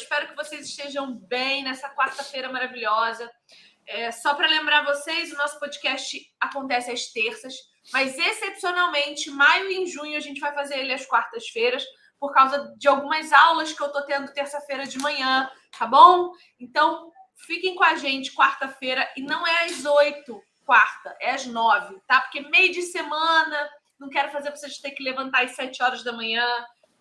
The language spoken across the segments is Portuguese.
espero que vocês estejam bem nessa quarta-feira maravilhosa. É, só para lembrar vocês, o nosso podcast acontece às terças, mas excepcionalmente, maio e junho a gente vai fazer ele às quartas-feiras, por causa de algumas aulas que eu tô tendo terça-feira de manhã, tá bom? Então, fiquem com a gente quarta-feira e não é às oito, quarta, é às nove, tá? Porque meio de semana, não quero fazer vocês terem que levantar às sete horas da manhã.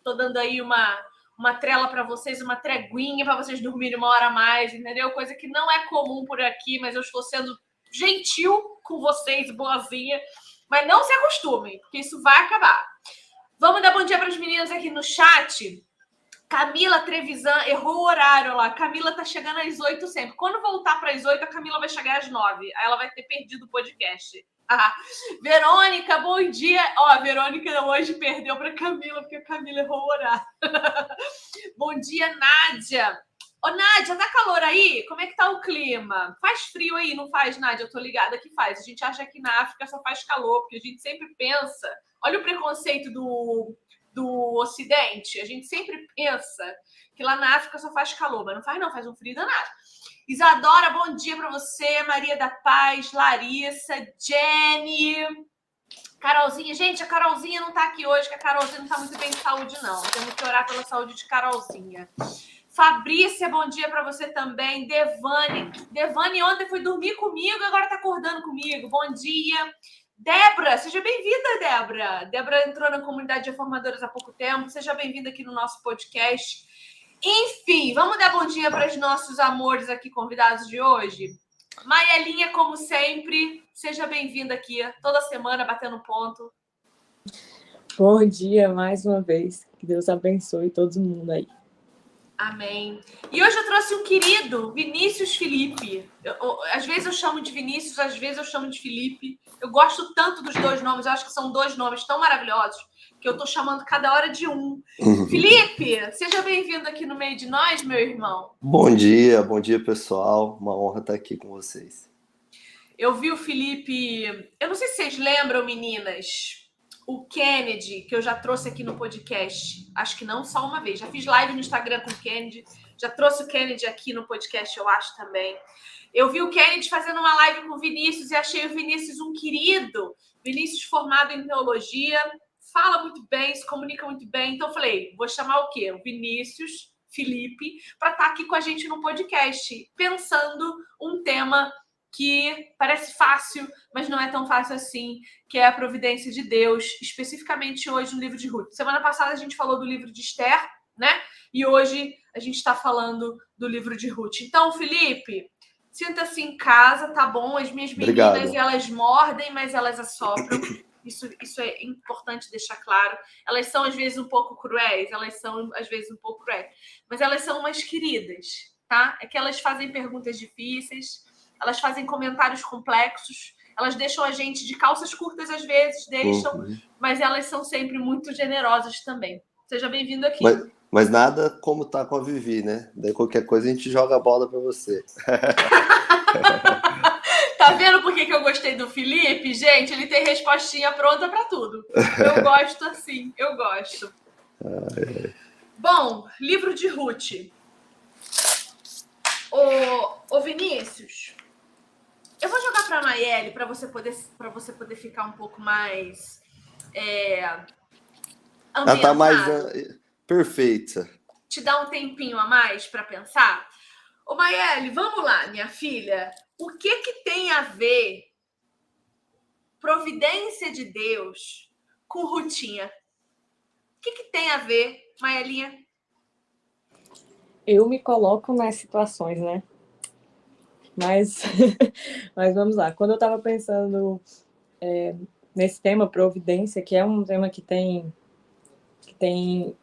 Tô dando aí uma uma trela para vocês, uma treguinha para vocês dormirem uma hora a mais, entendeu? Coisa que não é comum por aqui, mas eu estou sendo gentil com vocês, boazinha. Mas não se acostumem, porque isso vai acabar. Vamos dar bom dia para as meninas aqui no chat. Camila Trevisan errou o horário lá. Camila tá chegando às oito sempre. Quando voltar para as oito, a Camila vai chegar às nove. Aí ela vai ter perdido o podcast. Verônica, bom dia. Ó, a Verônica hoje perdeu para Camila, porque a Camila errou o horário. bom dia, Nádia. Ô, Nádia, tá calor aí? Como é que tá o clima? Faz frio aí, não faz, Nádia? Eu tô ligada que faz. A gente acha que na África só faz calor, porque a gente sempre pensa. Olha o preconceito do, do Ocidente. A gente sempre pensa que lá na África só faz calor, mas não faz, não, faz um frio danado. Isadora, bom dia para você. Maria da Paz, Larissa, Jenny. Carolzinha, gente, a Carolzinha não tá aqui hoje, que a Carolzinha não tá muito bem de saúde, não. Temos que orar pela saúde de Carolzinha. Fabrícia, bom dia para você também. Devane. Devane ontem foi dormir comigo, agora tá acordando comigo. Bom dia. Débora, seja bem-vinda, Débora. Débora entrou na comunidade de formadoras há pouco tempo. Seja bem-vinda aqui no nosso podcast. Enfim, vamos dar bom dia para os nossos amores aqui convidados de hoje. Maielinha, como sempre, seja bem-vinda aqui toda semana batendo ponto. Bom dia mais uma vez. Que Deus abençoe todo mundo aí. Amém. E hoje eu trouxe um querido, Vinícius Felipe. Eu, eu, às vezes eu chamo de Vinícius, às vezes eu chamo de Felipe. Eu gosto tanto dos dois nomes, eu acho que são dois nomes tão maravilhosos que eu tô chamando cada hora de um. Uhum. Felipe, seja bem-vindo aqui no meio de nós, meu irmão. Bom dia, bom dia, pessoal. Uma honra estar aqui com vocês. Eu vi o Felipe. Eu não sei se vocês lembram, meninas, o Kennedy, que eu já trouxe aqui no podcast. Acho que não só uma vez. Já fiz live no Instagram com o Kennedy. Já trouxe o Kennedy aqui no podcast, eu acho também. Eu vi o Kennedy fazendo uma live com o Vinícius e achei o Vinícius um querido. Vinícius formado em teologia, fala muito bem, se comunica muito bem. Então, eu falei, vou chamar o quê? O Vinícius, Felipe, para estar tá aqui com a gente no podcast, pensando um tema que parece fácil, mas não é tão fácil assim, que é a providência de Deus, especificamente hoje no livro de Ruth. Semana passada a gente falou do livro de Esther, né? E hoje a gente está falando do livro de Ruth. Então, Felipe, sinta-se em casa, tá bom? As minhas meninas, Obrigado. elas mordem, mas elas assopram. Isso, isso é importante deixar claro. Elas são, às vezes, um pouco cruéis, elas são, às vezes, um pouco cruéis, mas elas são umas queridas, tá? É que elas fazem perguntas difíceis, elas fazem comentários complexos, elas deixam a gente de calças curtas, às vezes, deixam, uhum. mas elas são sempre muito generosas também. Seja bem-vindo aqui. Mas, mas, nada como tá com a Vivi, né? Daí qualquer coisa a gente joga a bola para você. Tá vendo por que, que eu gostei do Felipe? Gente, ele tem respostinha pronta para tudo. Eu gosto assim, eu gosto. Bom, livro de Ruth. Ô, ô Vinícius, eu vou jogar para a Nayeli para você poder você poder ficar um pouco mais é, Ela tá mais uh, perfeita. Te dá um tempinho a mais para pensar. Ô Maiele, vamos lá, minha filha. O que que tem a ver providência de Deus com rotina? O que que tem a ver, Maelinha? Eu me coloco nas situações, né? Mas, mas vamos lá. Quando eu estava pensando é, nesse tema providência, que é um tema que tem que tem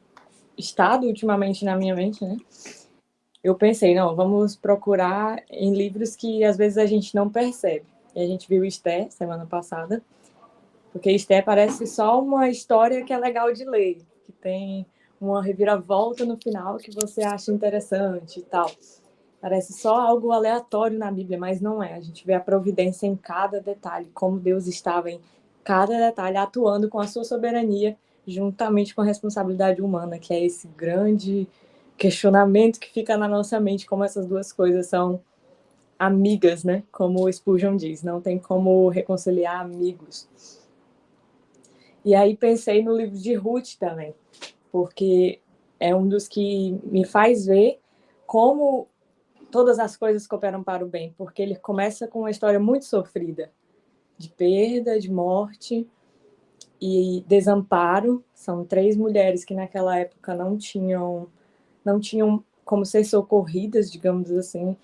estado ultimamente na minha mente, né? Eu pensei, não, vamos procurar em livros que às vezes a gente não percebe. E a gente viu Esther semana passada, porque Esther parece só uma história que é legal de ler, que tem uma reviravolta no final que você acha interessante e tal. Parece só algo aleatório na Bíblia, mas não é. A gente vê a providência em cada detalhe, como Deus estava em cada detalhe atuando com a sua soberania juntamente com a responsabilidade humana, que é esse grande questionamento que fica na nossa mente, como essas duas coisas são amigas, né? Como o Spurgeon diz, não tem como reconciliar amigos. E aí pensei no livro de Ruth também, porque é um dos que me faz ver como todas as coisas cooperam para o bem, porque ele começa com uma história muito sofrida, de perda, de morte e desamparo. São três mulheres que naquela época não tinham não tinham como ser socorridas, digamos assim.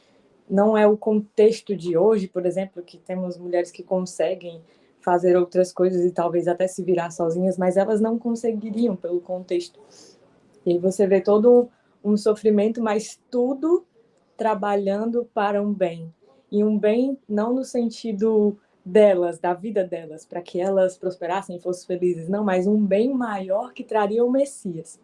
Não é o contexto de hoje, por exemplo, que temos mulheres que conseguem fazer outras coisas e talvez até se virar sozinhas, mas elas não conseguiriam pelo contexto. E você vê todo um sofrimento, mas tudo trabalhando para um bem. E um bem não no sentido delas, da vida delas, para que elas prosperassem e fossem felizes, não, mas um bem maior que traria o Messias.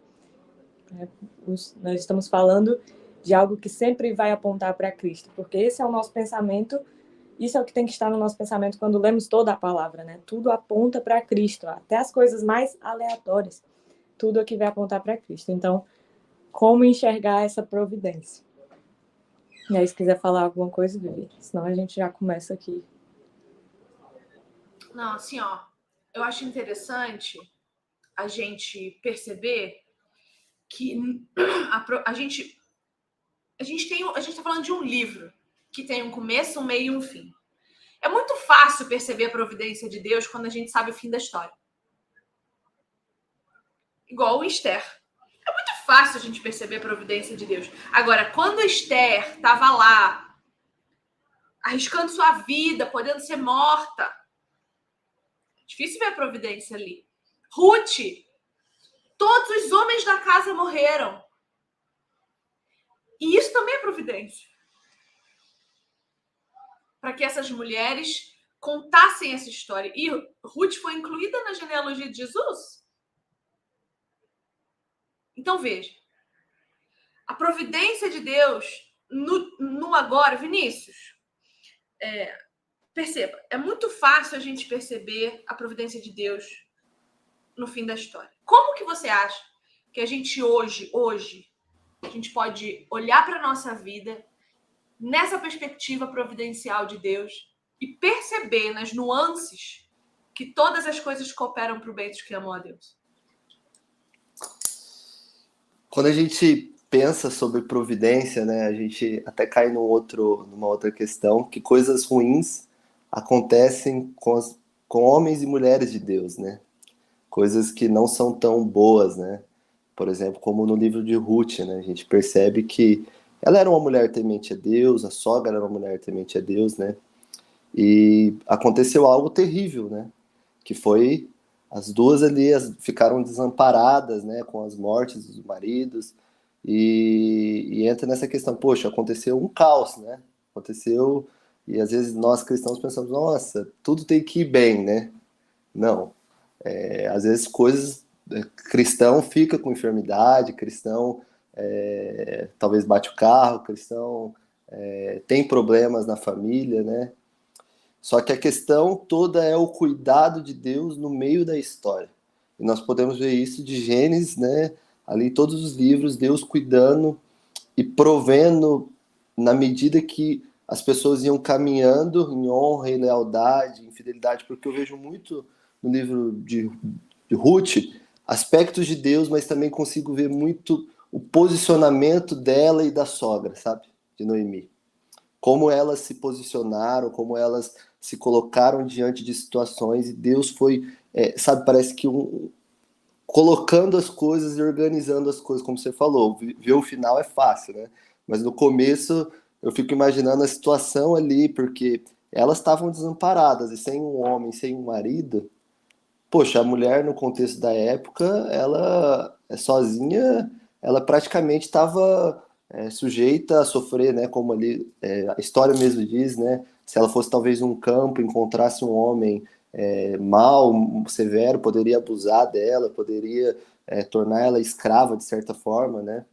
É, nós estamos falando de algo que sempre vai apontar para Cristo, porque esse é o nosso pensamento, isso é o que tem que estar no nosso pensamento quando lemos toda a palavra, né? Tudo aponta para Cristo, até as coisas mais aleatórias, tudo aqui vai apontar para Cristo. Então, como enxergar essa providência? E aí, se quiser falar alguma coisa, Vivi, senão a gente já começa aqui. Não, assim, ó, eu acho interessante a gente perceber que a, a gente a gente tem a gente está falando de um livro que tem um começo, um meio e um fim. É muito fácil perceber a providência de Deus quando a gente sabe o fim da história. Igual o Esther. É muito fácil a gente perceber a providência de Deus. Agora, quando Esther estava lá, arriscando sua vida, podendo ser morta, é difícil ver a providência ali. Ruth Todos os homens da casa morreram. E isso também é providência. Para que essas mulheres contassem essa história. E Ruth foi incluída na genealogia de Jesus? Então veja. A providência de Deus no, no agora, Vinícius. É, perceba, é muito fácil a gente perceber a providência de Deus no fim da história. Como que você acha que a gente hoje, hoje, a gente pode olhar para a nossa vida nessa perspectiva providencial de Deus e perceber nas nuances que todas as coisas cooperam para o bem dos que amam a Deus? Quando a gente pensa sobre providência, né, a gente até cai num outro, numa outra questão, que coisas ruins acontecem com, as, com homens e mulheres de Deus, né? Coisas que não são tão boas, né? Por exemplo, como no livro de Ruth, né? A gente percebe que ela era uma mulher temente a Deus, a sogra era uma mulher temente a Deus, né? E aconteceu algo terrível, né? Que foi as duas ali ficaram desamparadas, né? Com as mortes dos maridos e, e entra nessa questão, poxa, aconteceu um caos, né? Aconteceu e às vezes nós cristãos pensamos, nossa, tudo tem que ir bem, né? Não, é, às vezes coisas é, cristão fica com enfermidade, cristão é, talvez bate o carro, cristão é, tem problemas na família, né? Só que a questão toda é o cuidado de Deus no meio da história. E nós podemos ver isso de Gênesis, né? Ali todos os livros, Deus cuidando e provendo na medida que as pessoas iam caminhando em honra e lealdade, em fidelidade, porque eu vejo muito no livro de, de Ruth aspectos de Deus, mas também consigo ver muito o posicionamento dela e da sogra, sabe? De Noemi. Como elas se posicionaram, como elas se colocaram diante de situações e Deus foi, é, sabe, parece que um, colocando as coisas e organizando as coisas, como você falou. Ver o final é fácil, né? Mas no começo eu fico imaginando a situação ali, porque elas estavam desamparadas e sem um homem, sem um marido, poxa, a mulher no contexto da época, ela é sozinha, ela praticamente estava é, sujeita a sofrer, né? Como ali é, a história mesmo diz, né? Se ela fosse talvez um campo, encontrasse um homem é, mal, severo, poderia abusar dela, poderia é, tornar ela escrava de certa forma, né?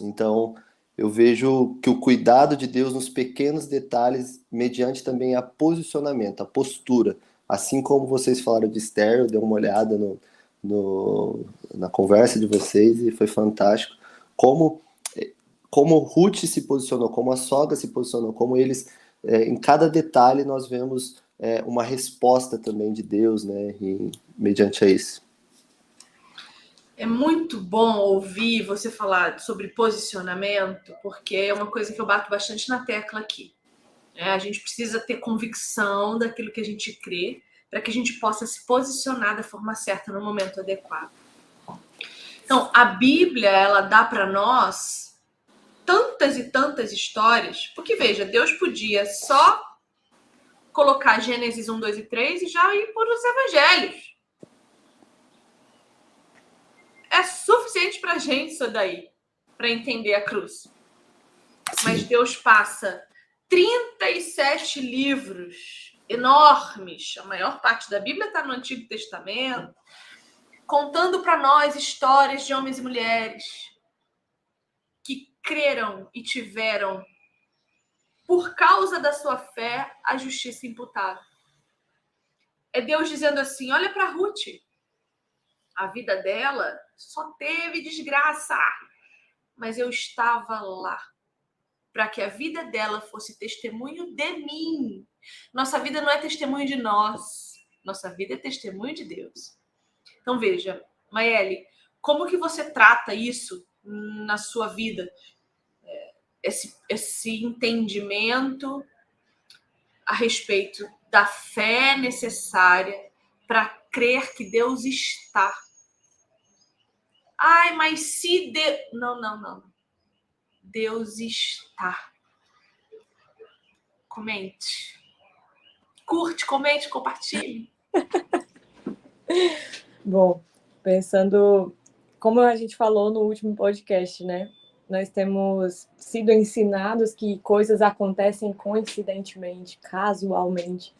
Então eu vejo que o cuidado de Deus nos pequenos detalhes, mediante também a posicionamento, a postura Assim como vocês falaram de Esther, eu dei uma olhada no, no, na conversa de vocês e foi fantástico. Como, como Ruth se posicionou, como a sogra se posicionou, como eles, é, em cada detalhe, nós vemos é, uma resposta também de Deus, né, e, mediante a isso. É muito bom ouvir você falar sobre posicionamento, porque é uma coisa que eu bato bastante na tecla aqui. É, a gente precisa ter convicção daquilo que a gente crê, para que a gente possa se posicionar da forma certa no momento adequado. Então, a Bíblia, ela dá para nós tantas e tantas histórias, porque veja, Deus podia só colocar Gênesis 1, 2 e 3 e já ir por os evangelhos é suficiente para gente isso daí, para entender a cruz. Mas Deus passa 37 livros enormes, a maior parte da Bíblia está no Antigo Testamento, contando para nós histórias de homens e mulheres que creram e tiveram, por causa da sua fé, a justiça imputada. É Deus dizendo assim: olha para Ruth, a vida dela só teve desgraça, mas eu estava lá para que a vida dela fosse testemunho de mim. Nossa vida não é testemunho de nós, nossa vida é testemunho de Deus. Então veja, Maeli, como que você trata isso na sua vida? É, esse, esse entendimento a respeito da fé necessária para crer que Deus está Ai, mas se Deus. Não, não, não. Deus está. Comente. Curte, comente, compartilhe. Bom, pensando, como a gente falou no último podcast, né? Nós temos sido ensinados que coisas acontecem coincidentemente, casualmente,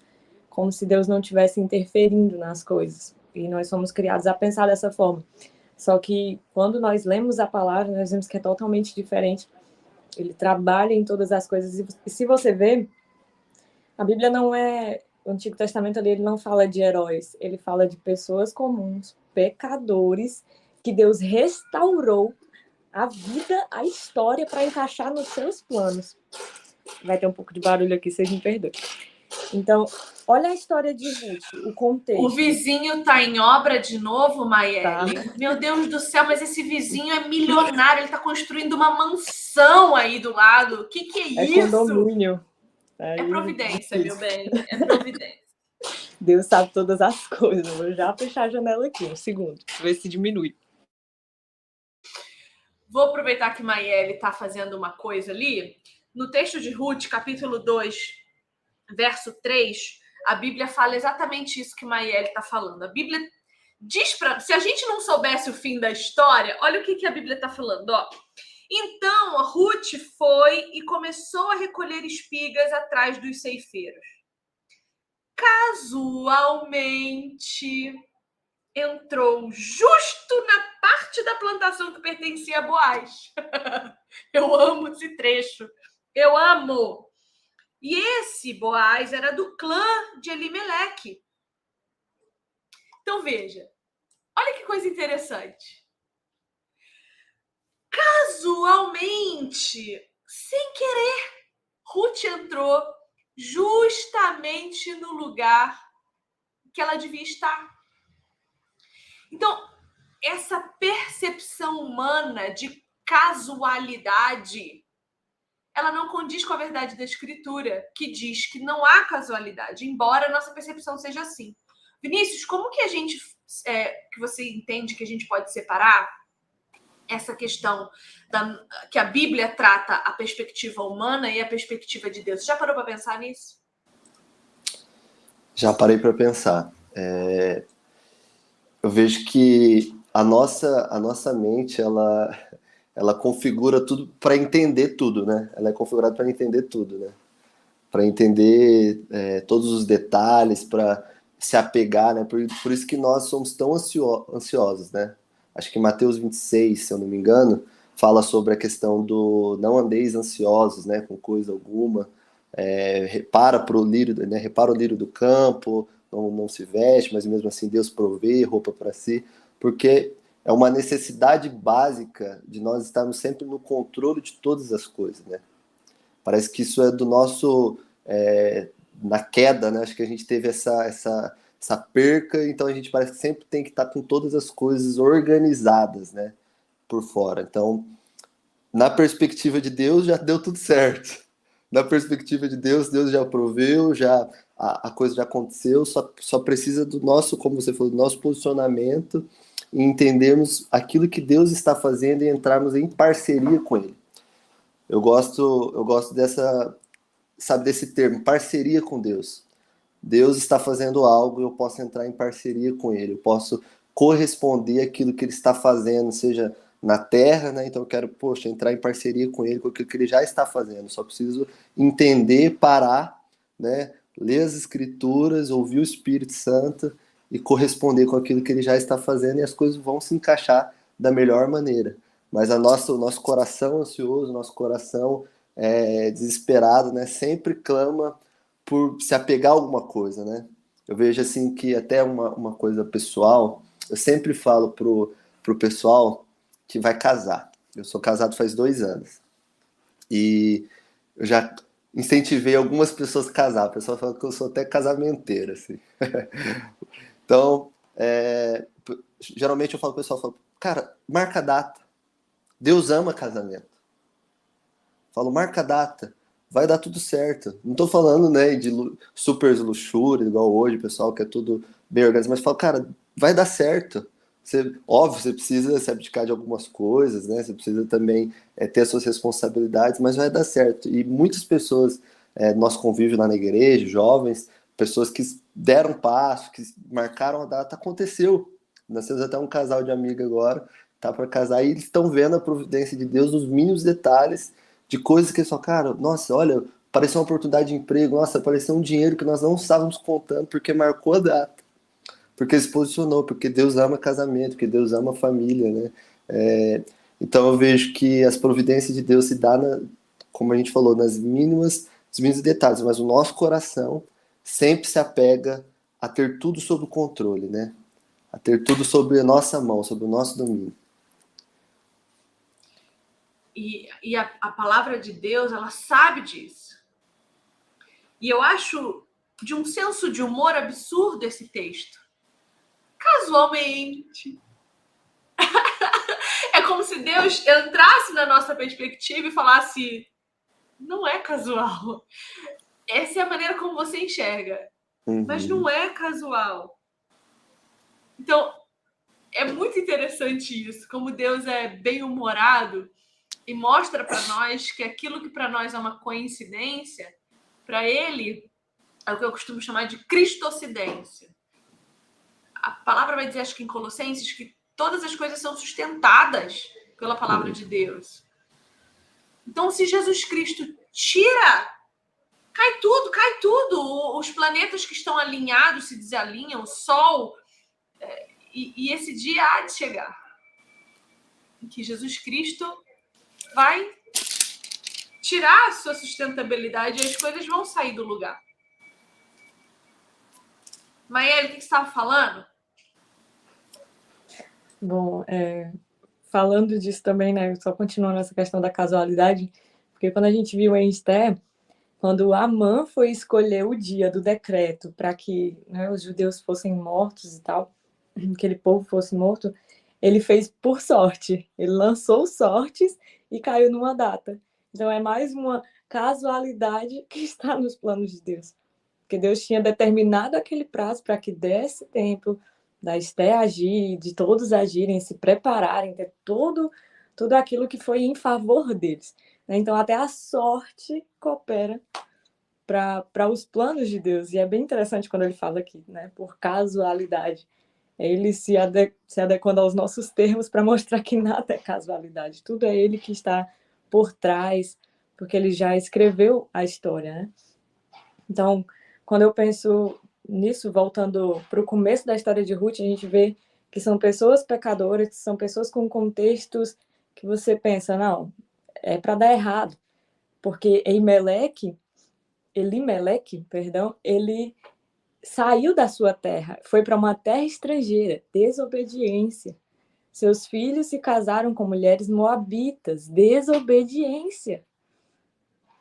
como se Deus não tivesse interferindo nas coisas. E nós somos criados a pensar dessa forma. Só que quando nós lemos a palavra, nós vemos que é totalmente diferente. Ele trabalha em todas as coisas. E se você vê, a Bíblia não é. O Antigo Testamento ali, ele não fala de heróis, ele fala de pessoas comuns, pecadores, que Deus restaurou a vida, a história para encaixar nos seus planos. Vai ter um pouco de barulho aqui, vocês me perdoem. Então, olha a história de Ruth, o contexto. O vizinho tá em obra de novo, Maia. Tá. Meu Deus do céu, mas esse vizinho é milionário, ele está construindo uma mansão aí do lado. O que, que é, é isso? Condomínio. É, é providência, meu bem. É providência. Deus sabe todas as coisas. Vou já fechar a janela aqui, um segundo. Ver se diminui. Vou aproveitar que Maiele está fazendo uma coisa ali. No texto de Ruth, capítulo 2, verso 3, a Bíblia fala exatamente isso que Maiele está falando. A Bíblia diz para. Se a gente não soubesse o fim da história, olha o que, que a Bíblia está falando. Ó. Então a Ruth foi e começou a recolher espigas atrás dos ceifeiros. Casualmente entrou justo na parte da plantação que pertencia a Boaz. Eu amo esse trecho. Eu amo. E esse Boaz era do clã de Elimeleque. Então veja, olha que coisa interessante. Casualmente, sem querer, Ruth entrou justamente no lugar que ela devia estar. Então, essa percepção humana de casualidade ela não condiz com a verdade da escritura, que diz que não há casualidade, embora a nossa percepção seja assim. Vinícius, como que a gente, é, que você entende que a gente pode separar essa questão da, que a Bíblia trata a perspectiva humana e a perspectiva de Deus? Já parou para pensar nisso? Já parei para pensar. É... Eu vejo que a nossa, a nossa mente, ela ela configura tudo para entender tudo, né? Ela é configurada para entender tudo, né? Para entender é, todos os detalhes, para se apegar, né? Por, por isso que nós somos tão ansio ansiosos, né? Acho que Mateus 26, se eu não me engano, fala sobre a questão do não andeis ansiosos, né? Com coisa alguma. É, repara pro lírio, né? Repara o lírio do campo, não, não se veste, mas mesmo assim Deus provê roupa para si. porque é uma necessidade básica de nós estarmos sempre no controle de todas as coisas, né? Parece que isso é do nosso é, na queda, né? Acho que a gente teve essa, essa, essa perca, então a gente parece que sempre tem que estar com todas as coisas organizadas, né? Por fora. Então, na perspectiva de Deus, já deu tudo certo. Na perspectiva de Deus, Deus já proveu, já a, a coisa já aconteceu, só, só precisa do nosso, como você falou, do nosso posicionamento e entendermos aquilo que Deus está fazendo e entrarmos em parceria com Ele. Eu gosto, eu gosto dessa, sabe, desse termo, parceria com Deus. Deus está fazendo algo, eu posso entrar em parceria com Ele, eu posso corresponder aquilo que Ele está fazendo, seja na terra, né? Então eu quero, poxa, entrar em parceria com Ele, com aquilo que Ele já está fazendo. Só preciso entender, parar, né? Ler as Escrituras, ouvir o Espírito Santo e corresponder com aquilo que ele já está fazendo e as coisas vão se encaixar da melhor maneira. Mas a nossa, o nosso coração ansioso, nosso coração é, desesperado, né, sempre clama por se apegar a alguma coisa, né? Eu vejo assim que até uma, uma coisa pessoal, eu sempre falo pro, pro pessoal que vai casar. Eu sou casado faz dois anos. E eu já incentivei algumas pessoas a casar. O pessoal fala que eu sou até casamenteiro, assim. Então, é, geralmente eu falo pro pessoal, eu falo, cara, marca data. Deus ama casamento. Falo, marca data. Vai dar tudo certo. Não tô falando, né, de super luxúria, igual hoje, pessoal, que é tudo bem organizado, mas falo, cara, vai dar certo. Você, óbvio, você precisa se abdicar de algumas coisas, né? Você precisa também é, ter as suas responsabilidades, mas vai dar certo. E muitas pessoas, é, nosso convívio lá na igreja, jovens, pessoas que deram passo, que marcaram a data, aconteceu. Nós temos até um casal de amiga agora, tá para casar, e eles estão vendo a providência de Deus nos mínimos detalhes de coisas que falam, cara, nossa, olha, apareceu uma oportunidade de emprego, nossa, apareceu um dinheiro que nós não estávamos contando porque marcou a data, porque se posicionou, porque Deus ama casamento, porque Deus ama família, né? É, então eu vejo que as providências de Deus se dá, na, como a gente falou, nas mínimas, nos mínimos detalhes, mas o nosso coração sempre se apega a ter tudo sob controle, né? A ter tudo sob a nossa mão, sob o nosso domínio. E, e a, a palavra de Deus, ela sabe disso. E eu acho de um senso de humor absurdo esse texto. Casualmente. é como se Deus entrasse na nossa perspectiva e falasse: não é casual essa é a maneira como você enxerga. Uhum. Mas não é casual. Então, é muito interessante isso, como Deus é bem-humorado e mostra para nós que aquilo que para nós é uma coincidência, para ele é o que eu costumo chamar de cristocidência. A palavra vai dizer, acho que em Colossenses, que todas as coisas são sustentadas pela palavra uhum. de Deus. Então, se Jesus Cristo tira cai tudo, cai tudo. Os planetas que estão alinhados se desalinham, o Sol. É, e, e esse dia há de chegar em que Jesus Cristo vai tirar a sua sustentabilidade e as coisas vão sair do lugar. Maíra, o que você estava falando? Bom, é, falando disso também, né? Só continuando essa questão da casualidade, porque quando a gente viu em Esther, quando Amã foi escolher o dia do decreto para que né, os judeus fossem mortos e tal, aquele povo fosse morto, ele fez por sorte. Ele lançou sortes e caiu numa data. Então é mais uma casualidade que está nos planos de Deus. Porque Deus tinha determinado aquele prazo para que desse tempo da Esté agir, de todos agirem, se prepararem, ter todo, tudo aquilo que foi em favor deles. Né? Então, até a sorte coopera para os planos de Deus. E é bem interessante quando ele fala aqui, né? por casualidade. Ele se, ade se adequando aos nossos termos para mostrar que nada é casualidade. Tudo é ele que está por trás, porque ele já escreveu a história. Né? Então, quando eu penso nisso, voltando para o começo da história de Ruth, a gente vê que são pessoas pecadoras, são pessoas com contextos que você pensa, não, é para dar errado, porque Eimeleque, Elimeleque, perdão, ele saiu da sua terra, foi para uma terra estrangeira, desobediência. Seus filhos se casaram com mulheres moabitas, desobediência.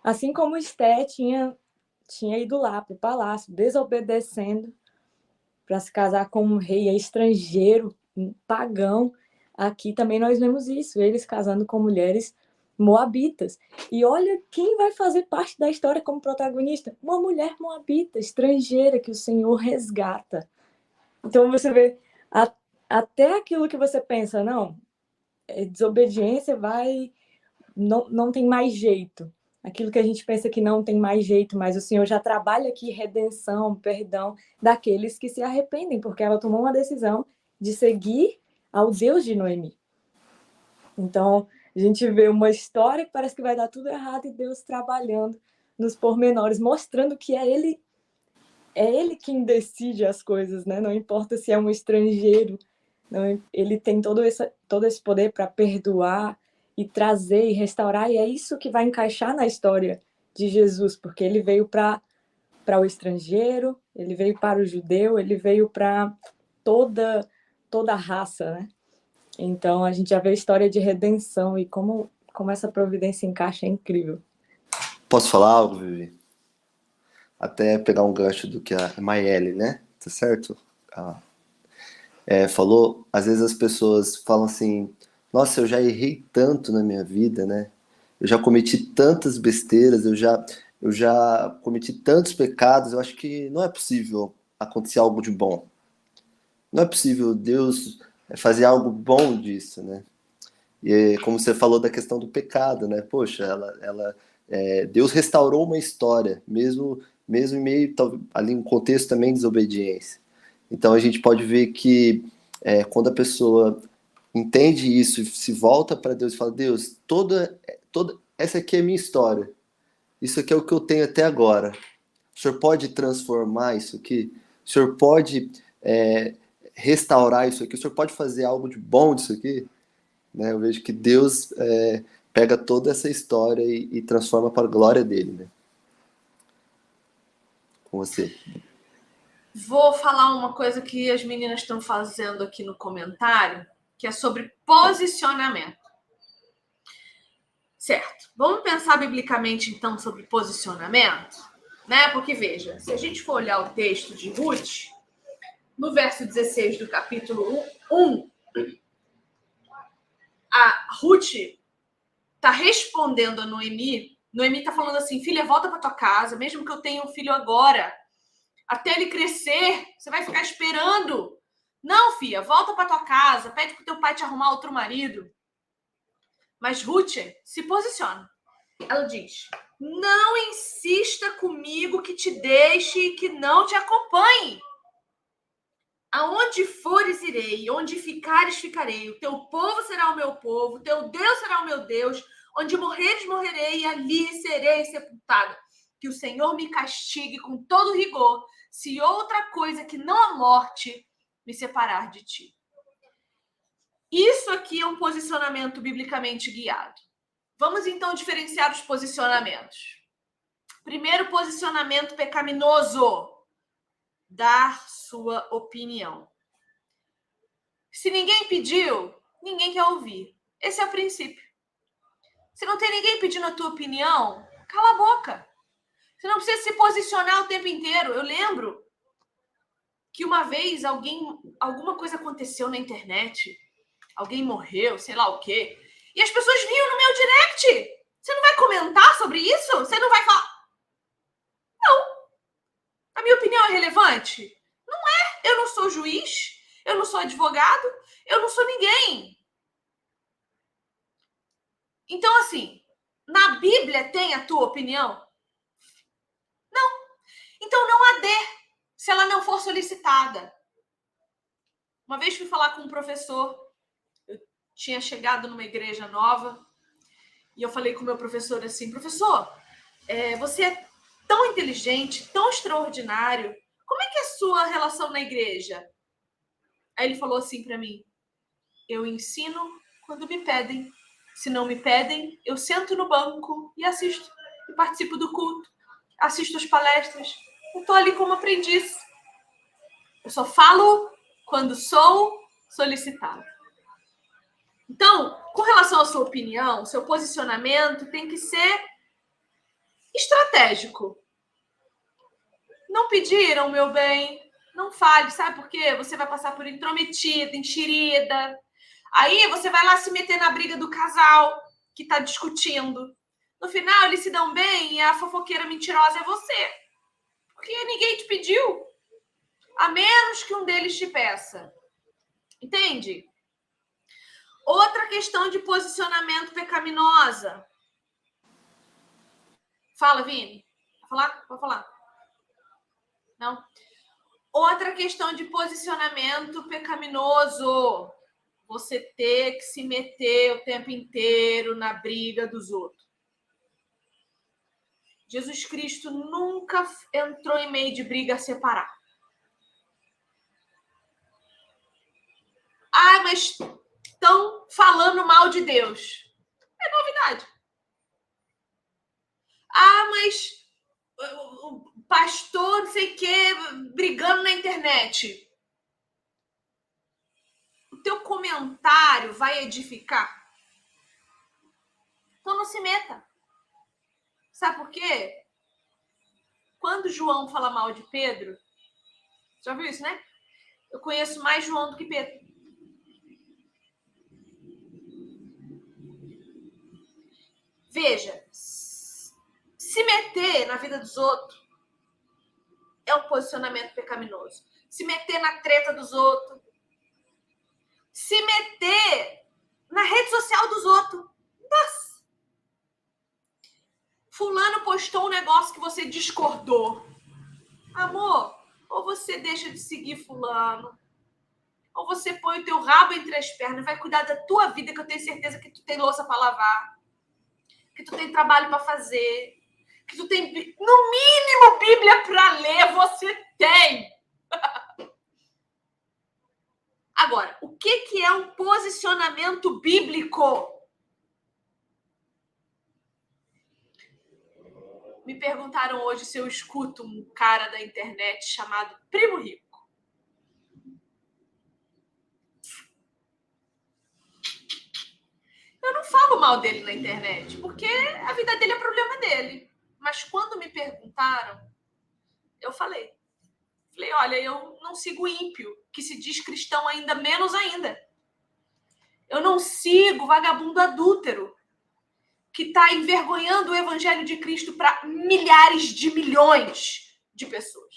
Assim como Esté tinha, tinha ido lá para o palácio, desobedecendo para se casar com um rei estrangeiro, um pagão. Aqui também nós vemos isso, eles casando com mulheres moabitas. E olha quem vai fazer parte da história como protagonista: uma mulher moabita, estrangeira, que o Senhor resgata. Então você vê, a, até aquilo que você pensa, não, é, desobediência vai. Não, não tem mais jeito. Aquilo que a gente pensa que não tem mais jeito, mas o Senhor já trabalha aqui redenção, perdão daqueles que se arrependem, porque ela tomou uma decisão de seguir ao Deus de Noemi. Então, a gente vê uma história que parece que vai dar tudo errado e Deus trabalhando nos pormenores, mostrando que é Ele é Ele quem decide as coisas, né? Não importa se é um estrangeiro, não, Ele tem todo esse, todo esse poder para perdoar e trazer e restaurar, e é isso que vai encaixar na história de Jesus, porque Ele veio para para o estrangeiro, ele veio para o judeu, ele veio para toda toda a raça, né? Então a gente já vê a história de redenção e como, como essa providência encaixa é incrível. Posso falar algo, Vivi? Até pegar um gancho do que a Maelle, né? Tá certo? Ah, é, falou, às vezes as pessoas falam assim, nossa, eu já errei tanto na minha vida, né? Eu já cometi tantas besteiras, eu já, eu já cometi tantos pecados, eu acho que não é possível acontecer algo de bom. Não é possível Deus fazer algo bom disso, né? E como você falou da questão do pecado, né? Poxa, ela, ela é, Deus restaurou uma história, mesmo mesmo em meio ali um contexto também de desobediência. Então a gente pode ver que é, quando a pessoa entende isso, se volta para Deus e fala: Deus, toda toda essa aqui é minha história. Isso aqui é o que eu tenho até agora. O Senhor pode transformar isso aqui? O Senhor pode é, restaurar isso aqui? O senhor pode fazer algo de bom disso aqui? Né? Eu vejo que Deus é, pega toda essa história e, e, transforma para a glória dele. Né? Com você. Vou falar uma coisa que as meninas estão fazendo aqui no comentário, que é sobre posicionamento. Certo. Vamos pensar biblicamente então sobre posicionamento, né? Porque veja, se a gente for olhar o texto de Ruth, no verso 16 do capítulo 1, a Ruth está respondendo a Noemi. Noemi está falando assim: filha, volta para tua casa, mesmo que eu tenha um filho agora. Até ele crescer, você vai ficar esperando. Não, filha, volta para tua casa, pede para teu pai te arrumar outro marido. Mas Ruth se posiciona. Ela diz: Não insista comigo que te deixe e que não te acompanhe. Aonde fores, irei, onde ficares, ficarei. O teu povo será o meu povo, o teu Deus será o meu Deus. Onde morreres, morrerei, e ali serei sepultada. Que o Senhor me castigue com todo rigor, se outra coisa que não a morte me separar de ti. Isso aqui é um posicionamento biblicamente guiado. Vamos então diferenciar os posicionamentos. Primeiro posicionamento pecaminoso dar sua opinião. Se ninguém pediu, ninguém quer ouvir. Esse é o princípio. Se não tem ninguém pedindo a tua opinião, cala a boca. Você não precisa se posicionar o tempo inteiro. Eu lembro que uma vez alguém, alguma coisa aconteceu na internet, alguém morreu, sei lá o quê, e as pessoas vinham no meu direct. Você não vai comentar sobre isso? Você não vai falar? A minha opinião é relevante? Não é. Eu não sou juiz, eu não sou advogado, eu não sou ninguém. Então, assim, na Bíblia tem a tua opinião? Não. Então não há dê se ela não for solicitada. Uma vez fui falar com um professor, eu tinha chegado numa igreja nova, e eu falei com o meu professor assim: professor, é, você é tão inteligente, tão extraordinário. Como é que é a sua relação na igreja? Aí ele falou assim para mim: Eu ensino quando me pedem. Se não me pedem, eu sento no banco e assisto. E participo do culto. Assisto as palestras. Eu tô ali como aprendiz. Eu só falo quando sou solicitado. Então, com relação à sua opinião, seu posicionamento tem que ser estratégico. Não pediram, meu bem, não fale, sabe por quê? Você vai passar por intrometida, enxerida. Aí você vai lá se meter na briga do casal que está discutindo. No final, eles se dão bem e a fofoqueira mentirosa é você. Porque ninguém te pediu. A menos que um deles te peça. Entende? Outra questão de posicionamento pecaminosa. Fala, Vini. Vai falar? Pode falar. Não? Outra questão de posicionamento pecaminoso. Você ter que se meter o tempo inteiro na briga dos outros. Jesus Cristo nunca entrou em meio de briga a separar. Ah, mas estão falando mal de Deus. É novidade. Ah, mas o pastor, não sei o quê, brigando na internet. O teu comentário vai edificar? Então não se meta. Sabe por quê? Quando João fala mal de Pedro, já viu isso, né? Eu conheço mais João do que Pedro. Veja, se meter na vida dos outros é um posicionamento pecaminoso. Se meter na treta dos outros, se meter na rede social dos outros. Nossa! Fulano postou um negócio que você discordou. Amor, ou você deixa de seguir fulano, ou você põe o teu rabo entre as pernas vai cuidar da tua vida, que eu tenho certeza que tu tem louça para lavar, que tu tem trabalho para fazer, que tu tem, no mínimo, Bíblia para ler, você tem. Agora, o que, que é um posicionamento bíblico? Me perguntaram hoje se eu escuto um cara da internet chamado Primo Rico. Eu não falo mal dele na internet, porque a vida dele é problema dele. Mas quando me perguntaram, eu falei. Falei, olha, eu não sigo ímpio, que se diz cristão ainda menos ainda. Eu não sigo vagabundo adúltero, que está envergonhando o evangelho de Cristo para milhares de milhões de pessoas.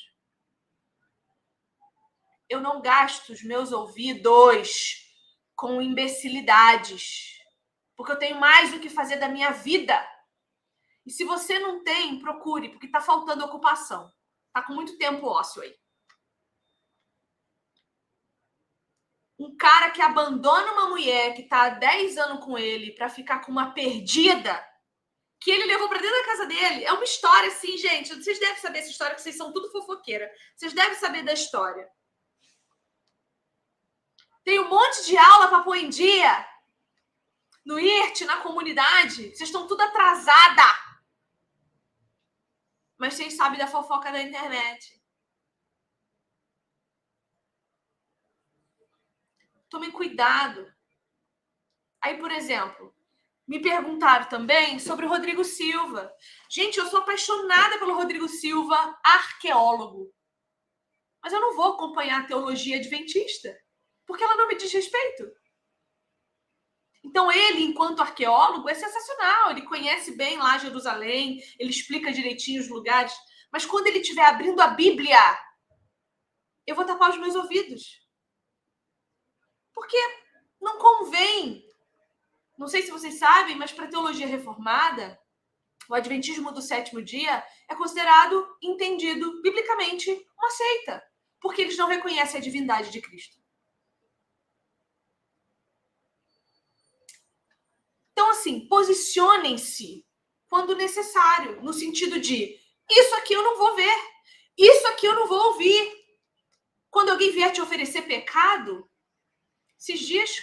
Eu não gasto os meus ouvidos com imbecilidades, porque eu tenho mais o que fazer da minha vida. E se você não tem, procure, porque está faltando ocupação. Está com muito tempo ósseo aí. um cara que abandona uma mulher que está há 10 anos com ele para ficar com uma perdida que ele levou para dentro da casa dele. É uma história assim, gente. Vocês devem saber essa história, que vocês são tudo fofoqueira. Vocês devem saber da história. Tem um monte de aula para pôr em dia. No IRT, na comunidade. Vocês estão tudo atrasada. Mas vocês sabem da fofoca da internet. Tomem cuidado. Aí, por exemplo, me perguntaram também sobre o Rodrigo Silva. Gente, eu sou apaixonada pelo Rodrigo Silva, arqueólogo. Mas eu não vou acompanhar a teologia adventista, porque ela não me diz respeito. Então, ele, enquanto arqueólogo, é sensacional. Ele conhece bem lá Jerusalém, ele explica direitinho os lugares. Mas quando ele estiver abrindo a Bíblia, eu vou tapar os meus ouvidos. Porque não convém. Não sei se vocês sabem, mas para a teologia reformada, o adventismo do sétimo dia é considerado entendido biblicamente uma seita, porque eles não reconhecem a divindade de Cristo. Então, assim, posicionem-se quando necessário, no sentido de isso aqui eu não vou ver, isso aqui eu não vou ouvir. Quando alguém vier te oferecer pecado, esses dias,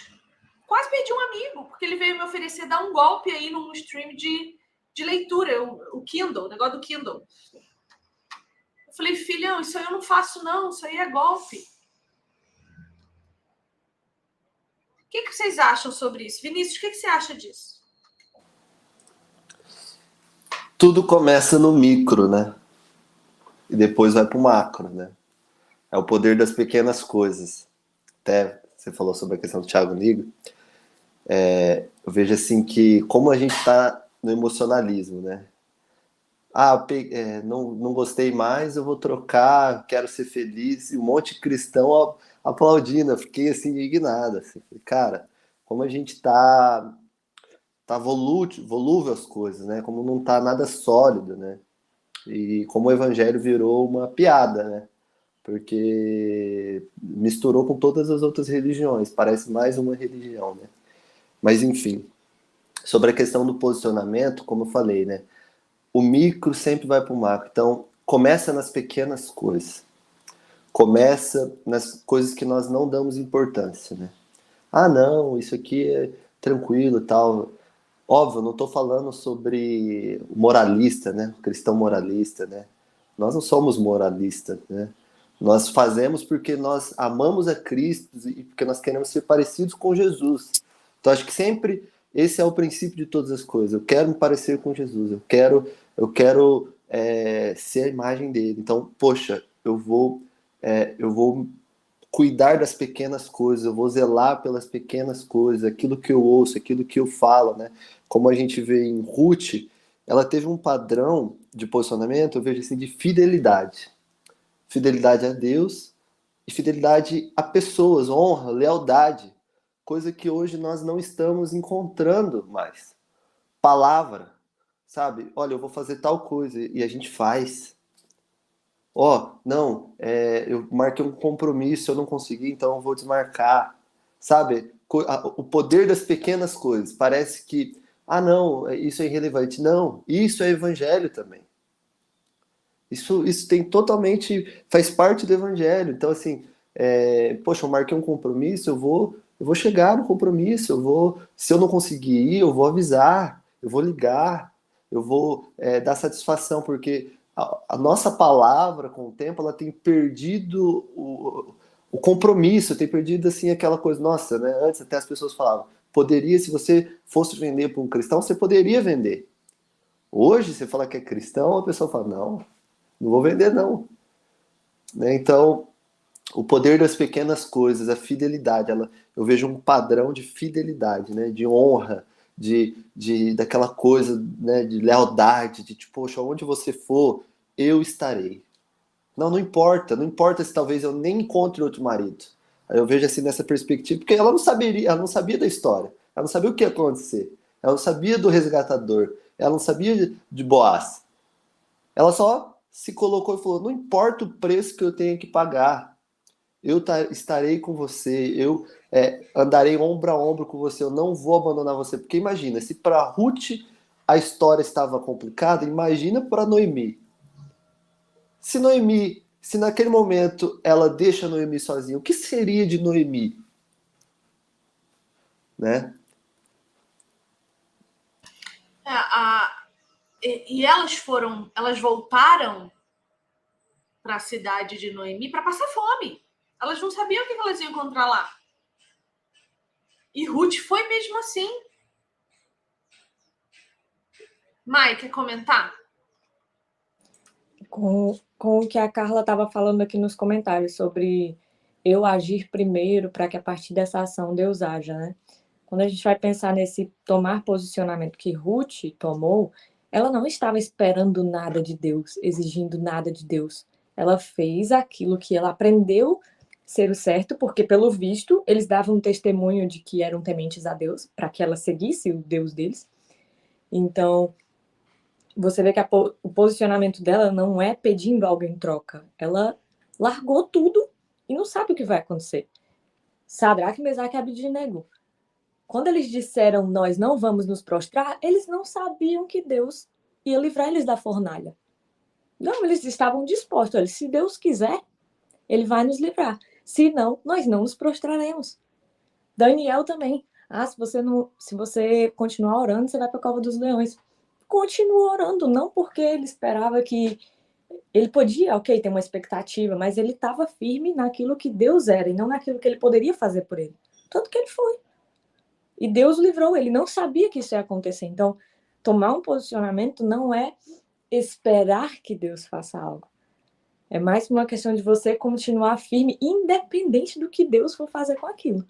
quase perdi um amigo, porque ele veio me oferecer dar um golpe aí num stream de, de leitura, o, o Kindle, o negócio do Kindle. Eu falei, filhão, isso aí eu não faço, não, isso aí é golpe. Que, que vocês acham sobre isso? Vinícius, o que, que você acha disso? Tudo começa no micro, né? E depois vai para o macro, né? É o poder das pequenas coisas. Até você falou sobre a questão do Thiago Nigo. É, eu vejo assim que como a gente está no emocionalismo, né? Ah, é, não, não gostei mais, eu vou trocar, quero ser feliz. E um monte de cristão aplaudindo. Eu fiquei assim, indignado. Assim. Cara, como a gente tá, tá volúvel, volúvel as coisas, né? Como não tá nada sólido, né? E como o evangelho virou uma piada, né? Porque misturou com todas as outras religiões, parece mais uma religião, né? Mas enfim, sobre a questão do posicionamento, como eu falei, né? O micro sempre vai para o macro. Então, começa nas pequenas coisas começa nas coisas que nós não damos importância, né? Ah, não, isso aqui é tranquilo tal. Óbvio, não estou falando sobre moralista, né? cristão moralista, né? Nós não somos moralistas, né? Nós fazemos porque nós amamos a Cristo e porque nós queremos ser parecidos com Jesus. Então, acho que sempre esse é o princípio de todas as coisas. Eu quero me parecer com Jesus. Eu quero, eu quero é, ser a imagem dele. Então, poxa, eu vou é, eu vou cuidar das pequenas coisas, eu vou zelar pelas pequenas coisas, aquilo que eu ouço, aquilo que eu falo, né? Como a gente vê em Ruth, ela teve um padrão de posicionamento, eu vejo assim, de fidelidade. Fidelidade a Deus e fidelidade a pessoas, honra, lealdade, coisa que hoje nós não estamos encontrando mais. Palavra, sabe? Olha, eu vou fazer tal coisa e a gente faz ó, oh, não, é, eu marquei um compromisso, eu não consegui, então eu vou desmarcar. Sabe? O poder das pequenas coisas. Parece que, ah, não, é, isso é irrelevante. Não, isso é evangelho também. Isso, isso tem totalmente, faz parte do evangelho. Então, assim, é, poxa, eu marquei um compromisso, eu vou, eu vou chegar no compromisso, eu vou, se eu não conseguir ir, eu vou avisar, eu vou ligar, eu vou é, dar satisfação, porque a, nossa palavra, com o tempo, ela tem perdido o, o compromisso, tem perdido assim aquela coisa, nossa, né? Antes até as pessoas falavam, poderia, se você fosse vender para um cristão, você poderia vender. Hoje, você fala que é cristão, a pessoa fala, não, não vou vender, não. Né? Então, o poder das pequenas coisas, a fidelidade, ela, eu vejo um padrão de fidelidade, né? de honra, de, de daquela coisa né? de lealdade, de tipo, poxa, onde você for, eu estarei. Não, não importa, não importa se talvez eu nem encontre outro marido. Aí eu vejo assim nessa perspectiva, porque ela não saberia, ela não sabia da história, ela não sabia o que ia acontecer, ela não sabia do resgatador, ela não sabia de Boaz. Ela só se colocou e falou: não importa o preço que eu tenha que pagar, eu estarei com você, eu é, andarei ombro a ombro com você, eu não vou abandonar você. Porque imagina, se para Ruth a história estava complicada, imagina para Noemi. Se Noemi, se naquele momento ela deixa Noemi sozinha, o que seria de Noemi? Né? É, a, e, e, elas foram, elas voltaram para a cidade de Noemi para passar fome. Elas não sabiam o que elas iam encontrar lá. E Ruth foi mesmo assim. Mai, quer comentar? Com, com o que a Carla estava falando aqui nos comentários sobre eu agir primeiro para que a partir dessa ação Deus haja, né? Quando a gente vai pensar nesse tomar posicionamento que Ruth tomou, ela não estava esperando nada de Deus, exigindo nada de Deus. Ela fez aquilo que ela aprendeu ser o certo, porque pelo visto eles davam testemunho de que eram tementes a Deus, para que ela seguisse o Deus deles. Então, você vê que a, o posicionamento dela não é pedindo algo em troca. Ela largou tudo e não sabe o que vai acontecer. Sadraque, Mesaque e Abidnego. Quando eles disseram, nós não vamos nos prostrar, eles não sabiam que Deus ia livrar eles da fornalha. Não, eles estavam dispostos. Eles, se Deus quiser, ele vai nos livrar. Se não, nós não nos prostraremos. Daniel também. Ah, se você não, se você continuar orando, você vai para a cova dos leões continua orando, não porque ele esperava que ele podia, ok, ter uma expectativa, mas ele estava firme naquilo que Deus era e não naquilo que ele poderia fazer por ele. Tanto que ele foi. E Deus livrou, ele não sabia que isso ia acontecer. Então, tomar um posicionamento não é esperar que Deus faça algo. É mais uma questão de você continuar firme, independente do que Deus for fazer com aquilo.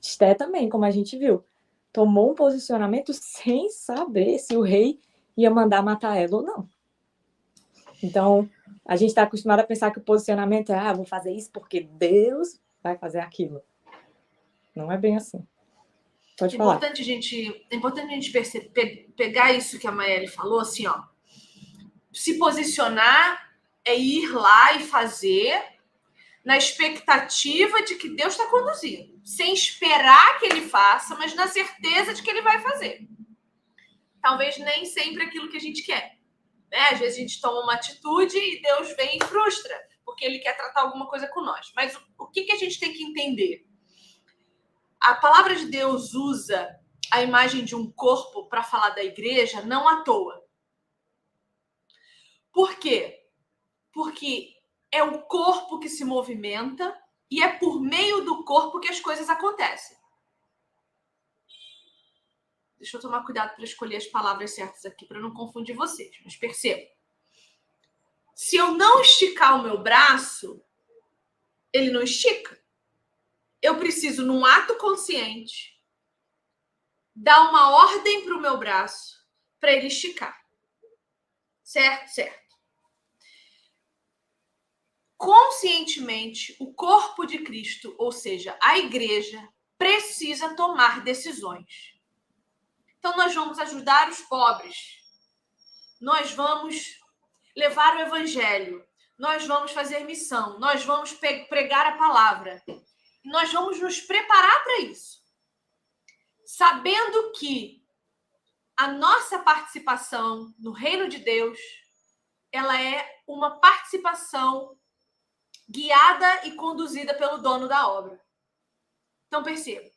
Esté também, como a gente viu, tomou um posicionamento sem saber se o rei ia mandar matar ela ou não. Então, a gente está acostumado a pensar que o posicionamento é, ah, vou fazer isso porque Deus vai fazer aquilo. Não é bem assim. Pode é falar. Importante a gente, é importante a gente perceber, pegar isso que a Maeli falou, assim, ó. Se posicionar é ir lá e fazer na expectativa de que Deus está conduzindo, sem esperar que ele faça, mas na certeza de que ele vai fazer. Talvez nem sempre aquilo que a gente quer. Né? Às vezes a gente toma uma atitude e Deus vem e frustra, porque ele quer tratar alguma coisa com nós. Mas o, que, que a gente tem que entender? A palavra de Deus usa a imagem de um corpo para falar da igreja não à toa. Por quê? Porque é o corpo que se movimenta e é por meio do corpo que as coisas acontecem. Deixa eu tomar cuidado para escolher as palavras certas aqui para não confundir vocês, mas perceba. Se eu não esticar o meu braço, ele não estica. Eu preciso, num ato consciente, dar uma ordem para o meu braço para ele esticar. Certo? Certo conscientemente o corpo de Cristo, ou seja, a igreja, precisa tomar decisões. Então, nós vamos ajudar os pobres, nós vamos levar o evangelho, nós vamos fazer missão, nós vamos pregar a palavra, nós vamos nos preparar para isso, sabendo que a nossa participação no reino de Deus ela é uma participação guiada e conduzida pelo dono da obra. Então perceba,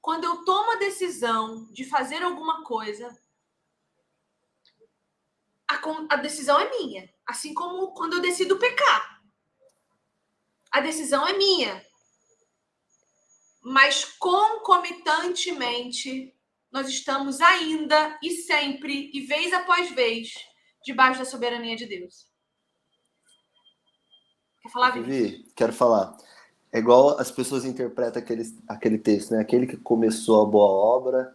quando eu tomo a decisão de fazer alguma coisa, a, a decisão é minha, assim como quando eu decido pecar. A decisão é minha. Mas concomitantemente, nós estamos ainda e sempre, e vez após vez, debaixo da soberania de Deus. Quer falar, Vivi? Quero falar. É igual as pessoas interpretam aquele, aquele texto, né? Aquele que começou a boa obra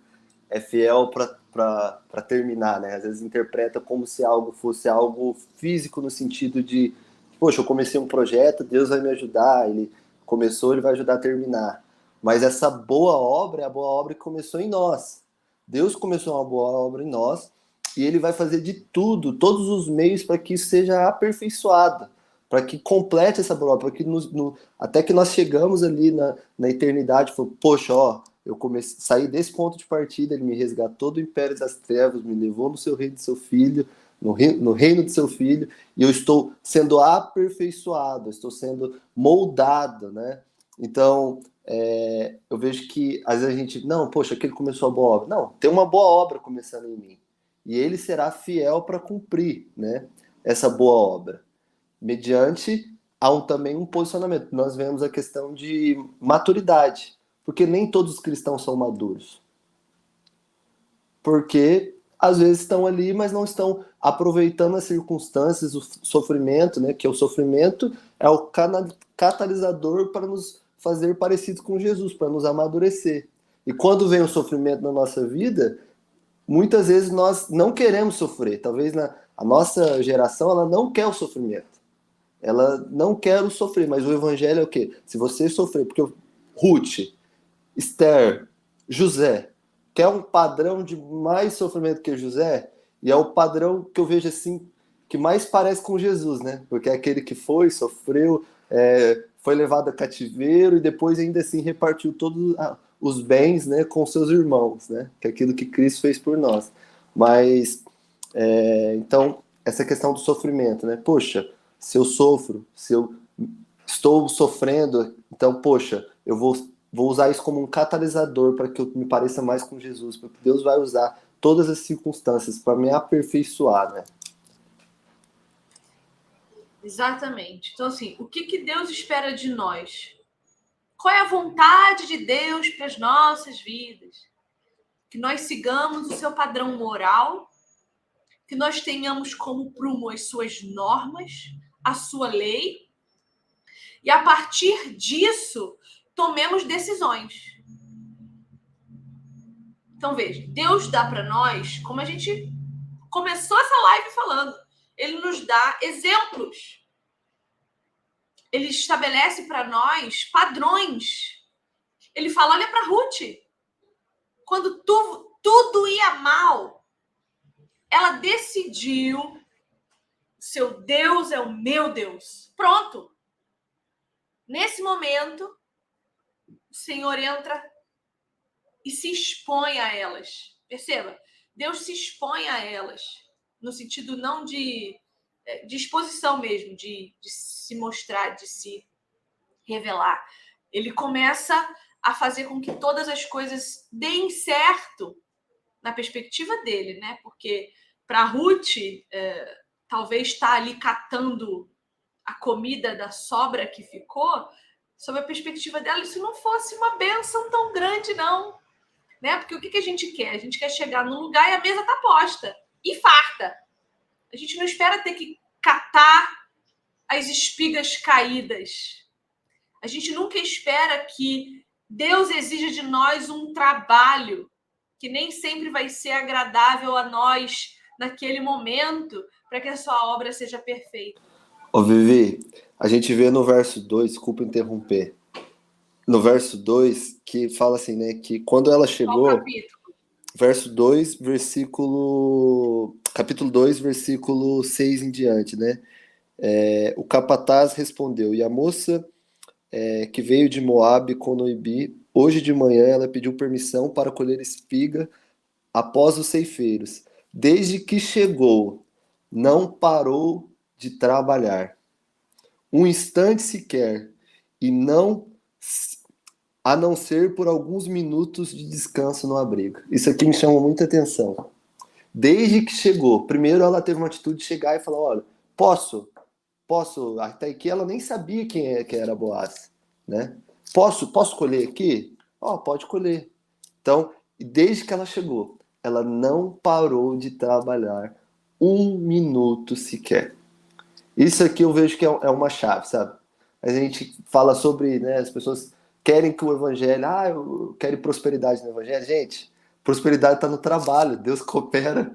é fiel para terminar, né? Às vezes interpreta como se algo fosse algo físico no sentido de, poxa, eu comecei um projeto, Deus vai me ajudar, ele começou, ele vai ajudar a terminar. Mas essa boa obra é a boa obra que começou em nós. Deus começou uma boa obra em nós e ele vai fazer de tudo, todos os meios para que isso seja aperfeiçoado para que complete essa prova, para que no, até que nós chegamos ali na, na eternidade, foi, poxa, ó, eu comecei, saí desse ponto de partida, ele me resgatou do império das trevas, me levou no seu reino de seu filho, no reino, no reino de seu filho, e eu estou sendo aperfeiçoado, estou sendo moldado, né? Então, é, eu vejo que às vezes a gente, não, poxa, aquele começou a boa obra. Não, tem uma boa obra começando em mim. E ele será fiel para cumprir, né? Essa boa obra mediante a um, também um posicionamento. Nós vemos a questão de maturidade, porque nem todos os cristãos são maduros. Porque às vezes estão ali, mas não estão aproveitando as circunstâncias, o sofrimento, né? Que o sofrimento é o catalisador para nos fazer parecidos com Jesus, para nos amadurecer. E quando vem o sofrimento na nossa vida, muitas vezes nós não queremos sofrer. Talvez na a nossa geração ela não quer o sofrimento. Ela não quer sofrer, mas o evangelho é o quê? Se você sofrer, porque Ruth, Esther, José, quer um padrão de mais sofrimento que José, e é o padrão que eu vejo assim, que mais parece com Jesus, né? Porque é aquele que foi, sofreu, é, foi levado a cativeiro e depois ainda assim repartiu todos os bens, né, com seus irmãos, né? Que é aquilo que Cristo fez por nós. Mas, é, então, essa questão do sofrimento, né? Poxa, se eu sofro, se eu estou sofrendo, então, poxa, eu vou, vou usar isso como um catalisador para que eu me pareça mais com Jesus, porque Deus vai usar todas as circunstâncias para me aperfeiçoar, né? Exatamente. Então, assim, o que, que Deus espera de nós? Qual é a vontade de Deus para as nossas vidas? que nós sigamos o seu padrão moral, que nós tenhamos como prumo as suas normas, a sua lei, e a partir disso tomemos decisões. Então veja, Deus dá para nós, como a gente começou essa live falando, ele nos dá exemplos. Ele estabelece para nós padrões. Ele fala: olha para Ruth. Quando tu, tudo ia mal, ela decidiu: seu Deus é o meu Deus. Pronto. Nesse momento, o Senhor entra e se expõe a elas. Perceba, Deus se expõe a elas, no sentido não de, é, de exposição mesmo, de, de se mostrar, de se revelar. Ele começa a fazer com que todas as coisas deem certo na perspectiva dele, né? Porque para Ruth, é, talvez estar tá ali catando a comida da sobra que ficou, sob a perspectiva dela, isso não fosse uma benção tão grande, não né? Porque o que, que a gente quer? A gente quer chegar num lugar e a mesa tá posta e farta. A gente não espera ter que catar as espigas caídas. A gente nunca espera que Deus exija de nós um trabalho que nem sempre vai ser agradável a nós naquele momento para que a sua obra seja perfeita. Ô Vivi, a gente vê no verso 2, desculpa interromper, no verso 2, que fala assim, né, que quando ela chegou, verso 2, versículo, capítulo 2, versículo 6 em diante, né, é, o capataz respondeu, e a moça é, que veio de Moabe com Noibi, hoje de manhã ela pediu permissão para colher espiga após os ceifeiros. Desde que chegou, não parou de trabalhar. Um instante sequer, e não a não ser por alguns minutos de descanso no abrigo. Isso aqui me chama muita atenção. Desde que chegou, primeiro ela teve uma atitude de chegar e falar: olha, posso, posso. Até aqui ela nem sabia quem, é, quem era Boaz, né? Posso, posso colher aqui? Ó, oh, pode colher. Então, desde que ela chegou, ela não parou de trabalhar um minuto sequer. Isso aqui eu vejo que é, é uma chave, sabe? A gente fala sobre, né, as pessoas querem que o evangelho, ah, eu quero prosperidade no evangelho. Gente, prosperidade está no trabalho. Deus coopera,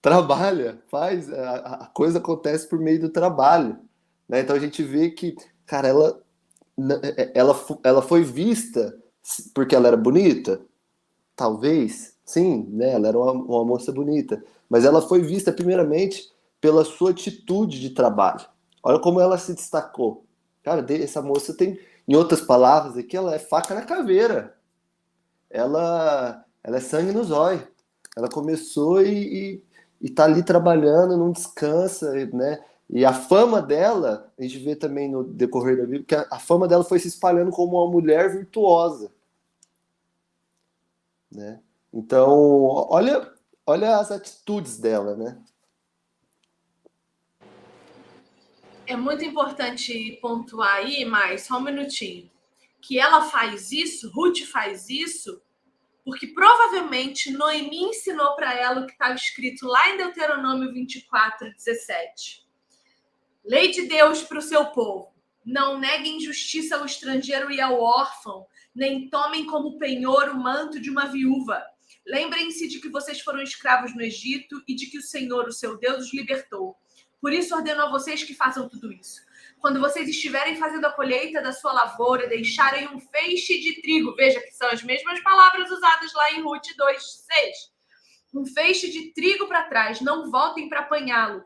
trabalha, faz, a, coisa acontece por meio do trabalho. Né? Então a gente vê que, cara, ela, ela, ela foi vista porque ela era bonita? Talvez, sim, né? Ela era uma, uma moça bonita. Mas ela foi vista primeiramente pela sua atitude de trabalho. Olha como ela se destacou. Cara, essa moça tem em outras palavras, aqui ela é faca na caveira. Ela, ela é sangue no zóio. Ela começou e, e, e tá ali trabalhando, não descansa, né? E a fama dela, a gente vê também no decorrer da Bíblia, que a, a fama dela foi se espalhando como uma mulher virtuosa. Né? Então, olha, olha as atitudes dela, né? é muito importante pontuar aí, mais só um minutinho, que ela faz isso, Ruth faz isso, porque provavelmente Noemi ensinou para ela o que estava escrito lá em Deuteronômio 24, 17. Lei de Deus para o seu povo. Não neguem justiça ao estrangeiro e ao órfão, nem tomem como penhor o manto de uma viúva. Lembrem-se de que vocês foram escravos no Egito e de que o Senhor, o seu Deus, os libertou. Por isso ordeno a vocês que façam tudo isso. Quando vocês estiverem fazendo a colheita da sua lavoura, deixarem um feixe de trigo, veja que são as mesmas palavras usadas lá em Ruth 2:6. Um feixe de trigo para trás, não voltem para apanhá-lo.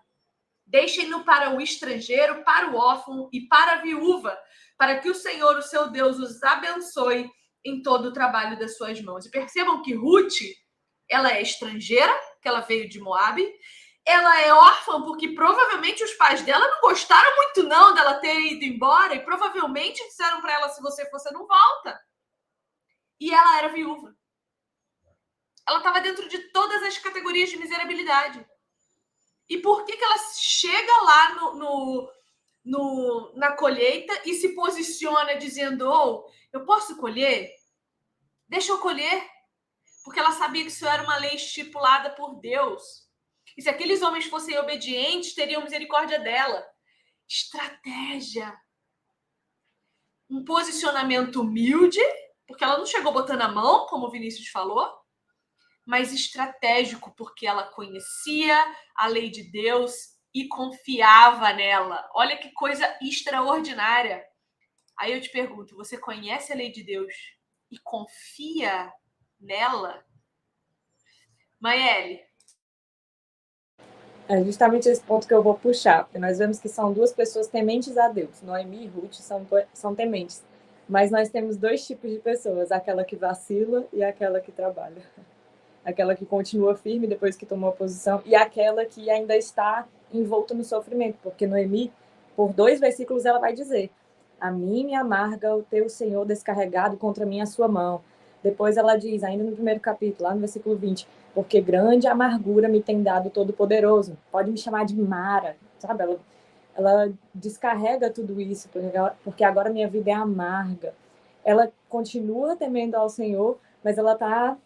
Deixem-no para o estrangeiro, para o órfão e para a viúva, para que o Senhor, o seu Deus, os abençoe em todo o trabalho das suas mãos. E percebam que Ruth, ela é estrangeira, que ela veio de Moabe, ela é órfã porque provavelmente os pais dela não gostaram muito não dela ter ido embora e provavelmente disseram para ela se você for você não volta. E ela era viúva. Ela estava dentro de todas as categorias de miserabilidade. E por que, que ela chega lá no, no, no na colheita e se posiciona dizendo: oh, eu posso colher? Deixa eu colher. porque ela sabia que isso era uma lei estipulada por Deus. E se aqueles homens fossem obedientes, teriam misericórdia dela. Estratégia. Um posicionamento humilde, porque ela não chegou botando a mão, como o Vinícius falou, mas estratégico, porque ela conhecia a lei de Deus e confiava nela. Olha que coisa extraordinária. Aí eu te pergunto: você conhece a lei de Deus e confia nela? Maeli. É justamente esse ponto que eu vou puxar, porque nós vemos que são duas pessoas tementes a Deus. Noemi e Ruth são, são tementes. Mas nós temos dois tipos de pessoas: aquela que vacila e aquela que trabalha. Aquela que continua firme depois que tomou a posição e aquela que ainda está envolta no sofrimento. Porque Noemi, por dois versículos, ela vai dizer: A mim me amarga o teu Senhor descarregado contra mim a sua mão. Depois ela diz, ainda no primeiro capítulo, lá no versículo 20, porque grande amargura me tem dado Todo-Poderoso. Pode me chamar de Mara, sabe? Ela, ela descarrega tudo isso, porque agora minha vida é amarga. Ela continua temendo ao Senhor, mas ela está,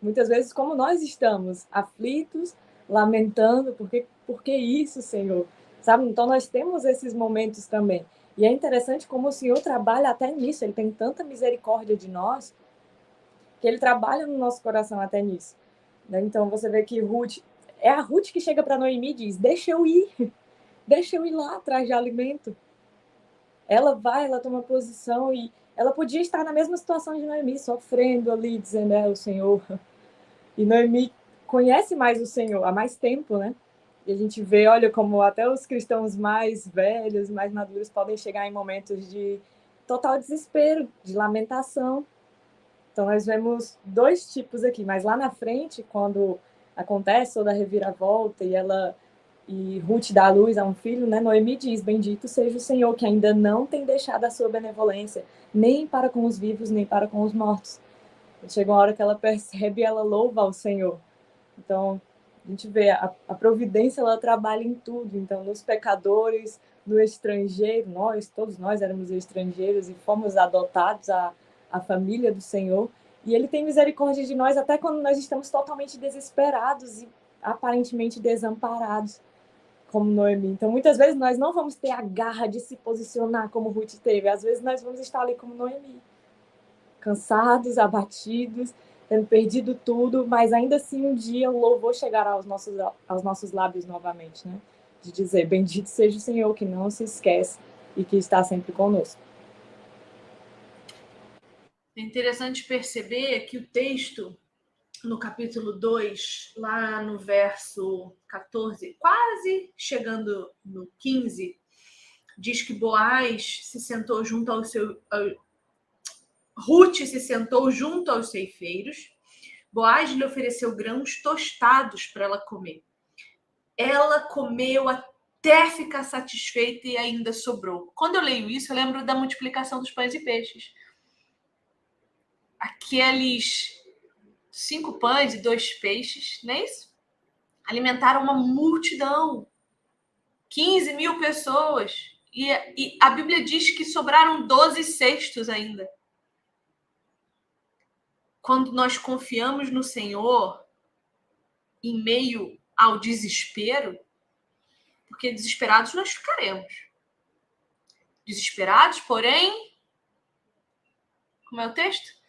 muitas vezes, como nós estamos, aflitos, lamentando, porque, por que isso, Senhor? Sabe? Então, nós temos esses momentos também. E é interessante como o Senhor trabalha até nisso, ele tem tanta misericórdia de nós, que ele trabalha no nosso coração até nisso. Né? Então você vê que Ruth é a Ruth que chega para Noemi e diz: Deixa eu ir, deixa eu ir lá atrás de alimento. Ela vai, ela toma posição e ela podia estar na mesma situação de Noemi, sofrendo ali, dizendo: É o Senhor. E Noemi conhece mais o Senhor há mais tempo, né? E a gente vê, olha, como até os cristãos mais velhos, mais maduros podem chegar em momentos de total desespero, de lamentação, então, nós vemos dois tipos aqui, mas lá na frente, quando acontece toda a reviravolta e ela e Ruth dá a luz a um filho, né? Noemi diz: Bendito seja o Senhor, que ainda não tem deixado a sua benevolência, nem para com os vivos, nem para com os mortos. Chega uma hora que ela percebe e ela louva ao Senhor. Então, a gente vê a, a providência, ela trabalha em tudo. Então, nos pecadores, no estrangeiro, nós, todos nós éramos estrangeiros e fomos adotados a a família do Senhor. E ele tem misericórdia de nós até quando nós estamos totalmente desesperados e aparentemente desamparados, como Noemi. Então, muitas vezes nós não vamos ter a garra de se posicionar como Ruth teve. Às vezes nós vamos estar ali como Noemi, cansados, abatidos, tendo perdido tudo, mas ainda assim um dia o louvor chegará aos nossos, aos nossos lábios novamente, né? De dizer: Bendito seja o Senhor que não se esquece e que está sempre conosco. É interessante perceber que o texto, no capítulo 2, lá no verso 14, quase chegando no 15, diz que Boaz se sentou junto ao seu. Ruth se sentou junto aos ceifeiros. Boaz lhe ofereceu grãos tostados para ela comer. Ela comeu até ficar satisfeita e ainda sobrou. Quando eu leio isso, eu lembro da multiplicação dos pães e peixes aqueles cinco pães e dois peixes, não é isso? Alimentaram uma multidão, 15 mil pessoas. E, e a Bíblia diz que sobraram 12 cestos ainda. Quando nós confiamos no Senhor, em meio ao desespero, porque desesperados nós ficaremos. Desesperados, porém. Como é o texto?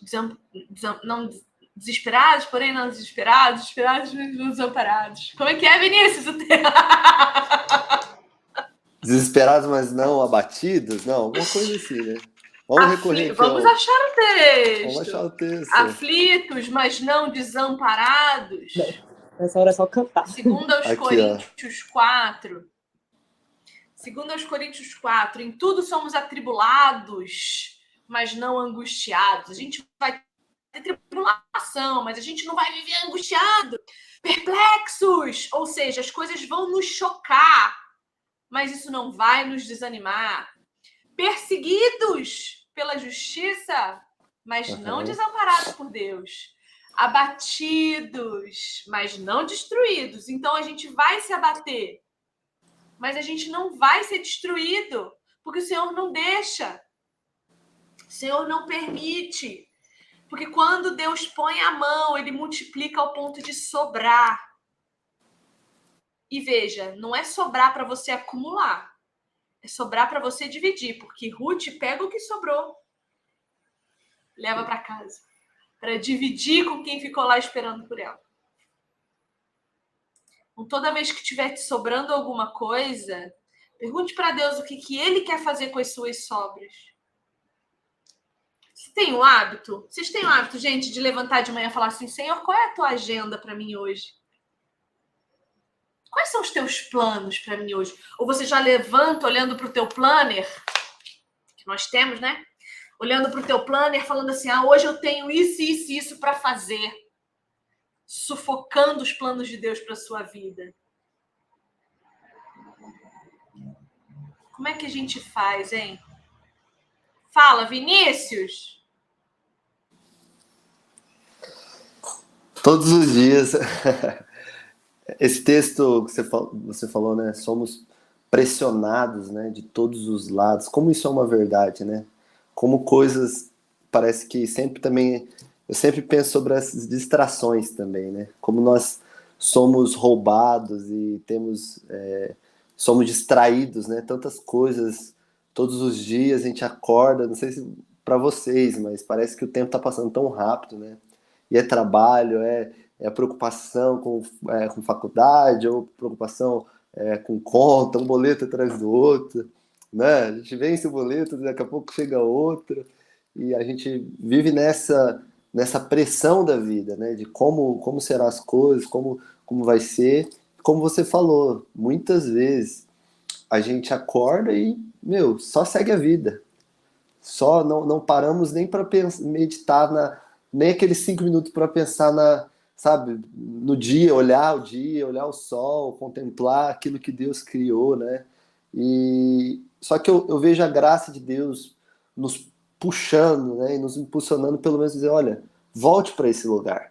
desam, desam, não desesperados, porém não desesperados, desesperados, desamparados. Como é que é, Vinícius? Desesperados, mas não abatidos? Não, alguma coisa assim, né? Vamos Afli... recorrer Vamos ao... achar o texto. Vamos achar o texto. Aflitos, mas não desamparados. Nessa hora é só cantar. Segundo aos Aqui, Coríntios ó. 4. Segundo aos Coríntios 4, em tudo somos atribulados, mas não angustiados. A gente vai ter tribulação, mas a gente não vai viver angustiado, perplexos. Ou seja, as coisas vão nos chocar, mas isso não vai nos desanimar. Perseguidos pela justiça, mas uhum. não desamparados por Deus. Abatidos, mas não destruídos. Então a gente vai se abater, mas a gente não vai ser destruído, porque o Senhor não deixa. Senhor não permite. Porque quando Deus põe a mão, ele multiplica ao ponto de sobrar. E veja, não é sobrar para você acumular, sobrar para você dividir, porque Ruth pega o que sobrou, leva para casa, para dividir com quem ficou lá esperando por ela. Então, toda vez que tiver te sobrando alguma coisa, pergunte para Deus o que, que Ele quer fazer com as suas sobras. Você tem o hábito? Vocês têm o hábito, gente, de levantar de manhã e falar assim: Senhor, qual é a tua agenda para mim hoje? Quais são os teus planos para mim hoje? Ou você já levanta olhando para o teu planner, que nós temos, né? Olhando para o teu planner, falando assim: ah, hoje eu tenho isso, isso, isso para fazer. Sufocando os planos de Deus para sua vida. Como é que a gente faz, hein? Fala, Vinícius. Todos os dias. Esse texto que você falou, você falou, né? Somos pressionados, né? De todos os lados. Como isso é uma verdade, né? Como coisas parece que sempre também eu sempre penso sobre as distrações também, né? Como nós somos roubados e temos é, somos distraídos, né? Tantas coisas todos os dias a gente acorda, não sei se para vocês, mas parece que o tempo está passando tão rápido, né? E é trabalho, é é preocupação com, é, com faculdade, ou preocupação é, com conta, um boleto atrás do outro, né? A gente vence o boleto, daqui a pouco chega outro, e a gente vive nessa nessa pressão da vida, né? De como como serão as coisas, como como vai ser, como você falou, muitas vezes a gente acorda e meu só segue a vida, só não, não paramos nem para meditar na nem aqueles cinco minutos para pensar na sabe, no dia, olhar o dia, olhar o sol, contemplar aquilo que Deus criou, né? E só que eu, eu vejo a graça de Deus nos puxando, né, e nos impulsionando pelo menos dizer, olha, volte para esse lugar,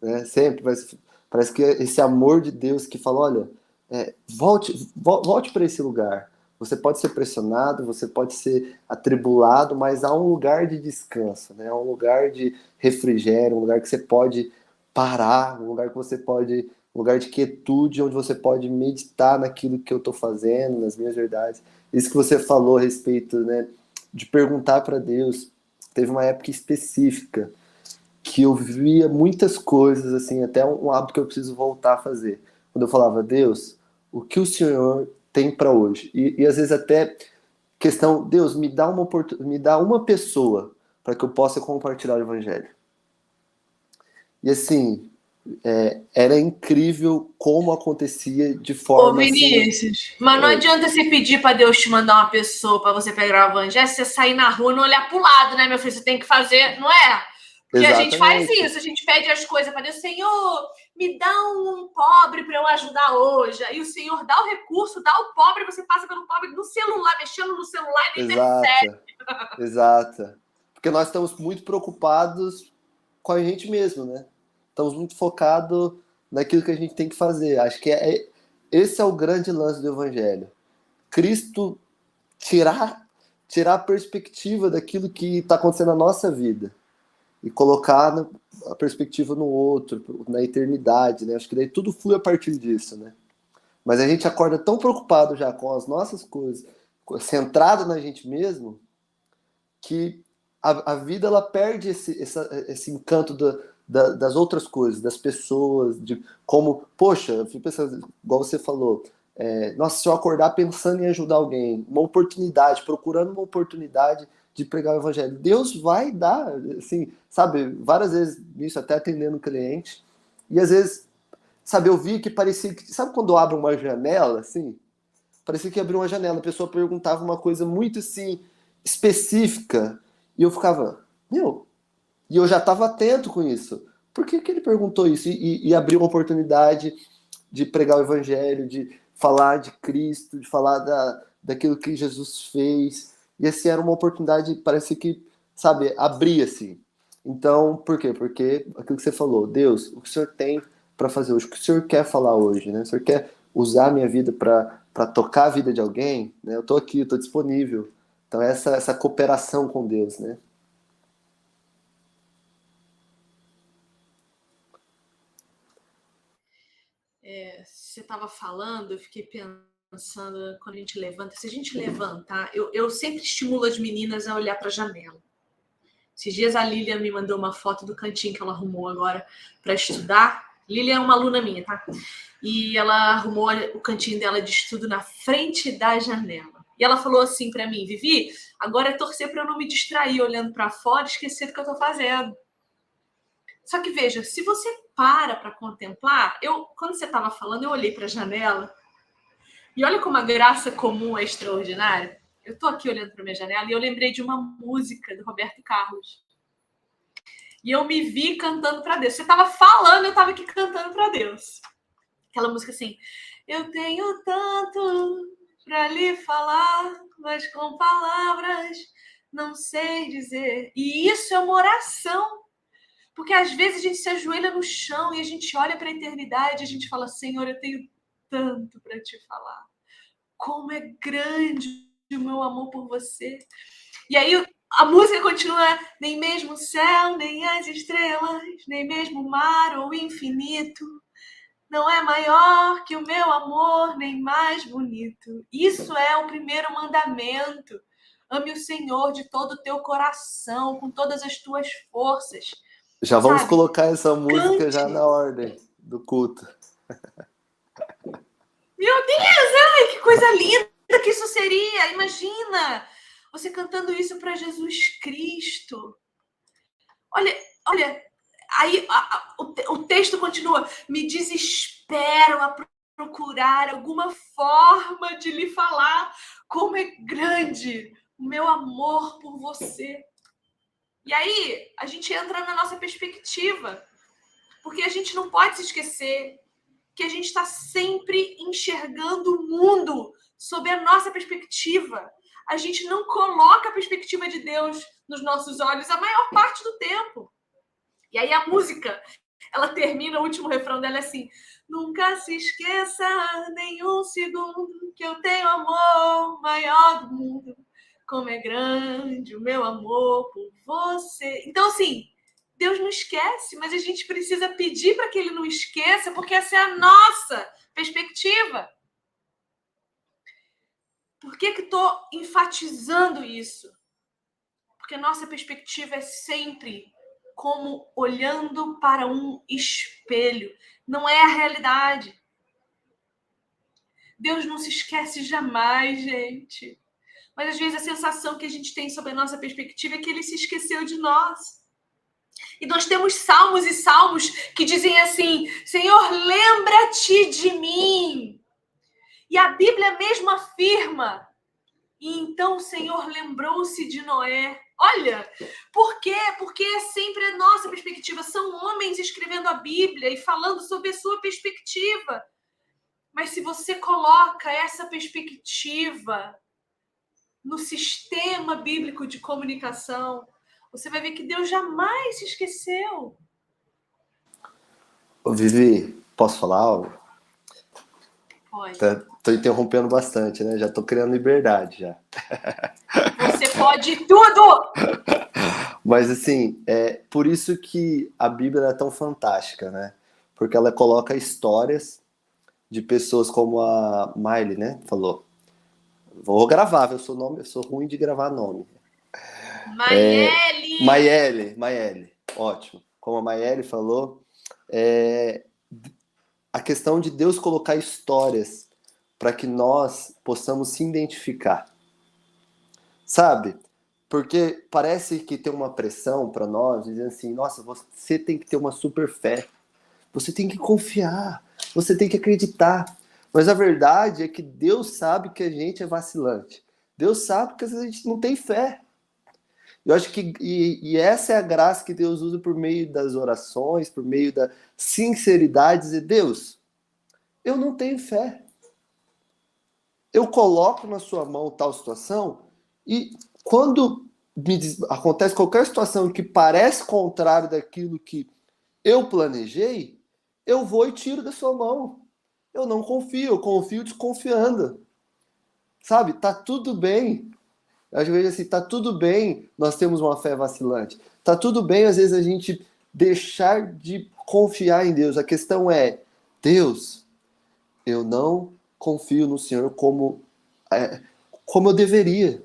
né? Sempre parece, parece que esse amor de Deus que fala, olha, é, volte, volte para esse lugar. Você pode ser pressionado, você pode ser atribulado, mas há um lugar de descanso, né? Há um lugar de refrigério, um lugar que você pode parar, um lugar que você pode, um lugar de quietude, onde você pode meditar naquilo que eu estou fazendo, nas minhas verdades. Isso que você falou a respeito, né, de perguntar para Deus. Teve uma época específica que eu via muitas coisas, assim, até um hábito que eu preciso voltar a fazer. Quando eu falava, Deus, o que o Senhor tem para hoje? E, e às vezes até questão, Deus, me dá uma, me dá uma pessoa para que eu possa compartilhar o Evangelho. E assim, é, era incrível como acontecia de forma. Ô, Vinícius, assim... mas não é. adianta você pedir para Deus te mandar uma pessoa para você pegar o evangelho, você sair na rua e não olhar para o lado, né, meu filho? Você tem que fazer, não é? Porque Exatamente. a gente faz isso, a gente pede as coisas para Deus, Senhor, me dá um pobre para eu ajudar hoje. Aí o Senhor dá o recurso, dá o pobre, você passa pelo pobre no celular, mexendo no celular e nem Exato. percebe. Exato. Porque nós estamos muito preocupados com a gente mesmo, né? Estamos muito focados naquilo que a gente tem que fazer. Acho que é, é, esse é o grande lance do Evangelho. Cristo tirar, tirar a perspectiva daquilo que está acontecendo na nossa vida e colocar a perspectiva no outro, na eternidade, né? Acho que daí tudo flui a partir disso, né? Mas a gente acorda tão preocupado já com as nossas coisas, centrado na gente mesmo, que a, a vida ela perde esse, essa, esse encanto da, da, das outras coisas, das pessoas, de como, poxa, eu fui pensando, igual você falou, é, nossa, se eu acordar pensando em ajudar alguém, uma oportunidade, procurando uma oportunidade de pregar o evangelho, Deus vai dar, assim, sabe, várias vezes isso, até atendendo cliente, e às vezes, sabe, eu vi que parecia que, sabe quando abre uma janela, assim? Parecia que abriu uma janela, a pessoa perguntava uma coisa muito, assim, específica, e eu ficava, meu, e eu já estava atento com isso. Por que, que ele perguntou isso? E, e, abriu uma oportunidade de pregar o evangelho, de falar de Cristo, de falar da, daquilo que Jesus fez. E assim, era uma oportunidade, parece que, sabe, abria-se. Então, por quê? Porque aquilo que você falou, Deus, o que o Senhor tem para fazer hoje? O que o Senhor quer falar hoje? Né? O Senhor quer usar a minha vida para tocar a vida de alguém? Né? Eu estou aqui, estou disponível. Então, essa, essa cooperação com Deus, né? É, você estava falando, eu fiquei pensando quando a gente levanta. Se a gente levantar, eu, eu sempre estimulo as meninas a olhar para a janela. Esses dias a Lilian me mandou uma foto do cantinho que ela arrumou agora para estudar. Lilian é uma aluna minha, tá? E ela arrumou o cantinho dela de estudo na frente da janela. E ela falou assim para mim, Vivi, agora é torcer para eu não me distrair olhando para fora e esquecer do que eu estou fazendo. Só que veja, se você para para contemplar, eu quando você estava falando, eu olhei para a janela e olha como a graça comum é extraordinária. Eu estou aqui olhando para minha janela e eu lembrei de uma música do Roberto Carlos. E eu me vi cantando para Deus. Você estava falando, eu estava aqui cantando para Deus. Aquela música assim: Eu tenho tanto para lhe falar, mas com palavras não sei dizer. E isso é uma oração. Porque às vezes a gente se ajoelha no chão e a gente olha para a eternidade e a gente fala: Senhor, eu tenho tanto para te falar. Como é grande o meu amor por você. E aí a música continua: nem mesmo o céu, nem as estrelas, nem mesmo o mar ou o infinito não é maior que o meu amor, nem mais bonito. Isso é o primeiro mandamento. Ame o Senhor de todo o teu coração, com todas as tuas forças. Já vamos Sabe? colocar essa música Cante. já na ordem do culto. Meu Deus, ai, que coisa linda que isso seria! Imagina você cantando isso para Jesus Cristo. Olha, olha, Aí a, a, o, o texto continua: me desespero a procurar alguma forma de lhe falar como é grande o meu amor por você. E aí a gente entra na nossa perspectiva, porque a gente não pode se esquecer que a gente está sempre enxergando o mundo sob a nossa perspectiva. A gente não coloca a perspectiva de Deus nos nossos olhos a maior parte do tempo. E aí a música, ela termina, o último refrão dela é assim: Nunca se esqueça nenhum segundo que eu tenho amor maior do mundo. Como é grande o meu amor por você. Então, assim, Deus não esquece, mas a gente precisa pedir para que Ele não esqueça, porque essa é a nossa perspectiva. Por que estou enfatizando isso? Porque nossa perspectiva é sempre como olhando para um espelho. Não é a realidade. Deus não se esquece jamais, gente. Mas às vezes a sensação que a gente tem sobre a nossa perspectiva é que ele se esqueceu de nós. E nós temos salmos e salmos que dizem assim: Senhor, lembra-te de mim. E a Bíblia mesmo afirma. E então o Senhor lembrou-se de Noé Olha, por quê? Porque é sempre a nossa perspectiva. São homens escrevendo a Bíblia e falando sobre a sua perspectiva. Mas se você coloca essa perspectiva no sistema bíblico de comunicação, você vai ver que Deus jamais se esqueceu. Ô, Vivi, posso falar algo? Pode. Tá, tô interrompendo bastante, né? Já tô criando liberdade já. Você pode tudo! Mas assim, é por isso que a Bíblia é tão fantástica, né? Porque ela coloca histórias de pessoas como a Miley, né? Falou. Vou gravar, eu sou nome, eu sou ruim de gravar nome. Maiele! É, Maiele, Maiele, ótimo. Como a Maiele falou, é, a questão de Deus colocar histórias para que nós possamos se identificar. Sabe? Porque parece que tem uma pressão para nós, dizendo assim: nossa, você tem que ter uma super fé, você tem que confiar, você tem que acreditar. Mas a verdade é que Deus sabe que a gente é vacilante. Deus sabe que a gente não tem fé. Eu acho que e, e, essa é a graça que Deus usa por meio das orações, por meio da sinceridade, dizer, Deus, eu não tenho fé. Eu coloco na sua mão tal situação e quando diz, acontece qualquer situação que parece contrário daquilo que eu planejei, eu vou e tiro da sua mão. Eu não confio, eu confio desconfiando. Sabe? Tá tudo bem. Às vezes assim, tá tudo bem nós temos uma fé vacilante. Tá tudo bem às vezes a gente deixar de confiar em Deus. A questão é, Deus, eu não confio no Senhor como, é, como eu deveria.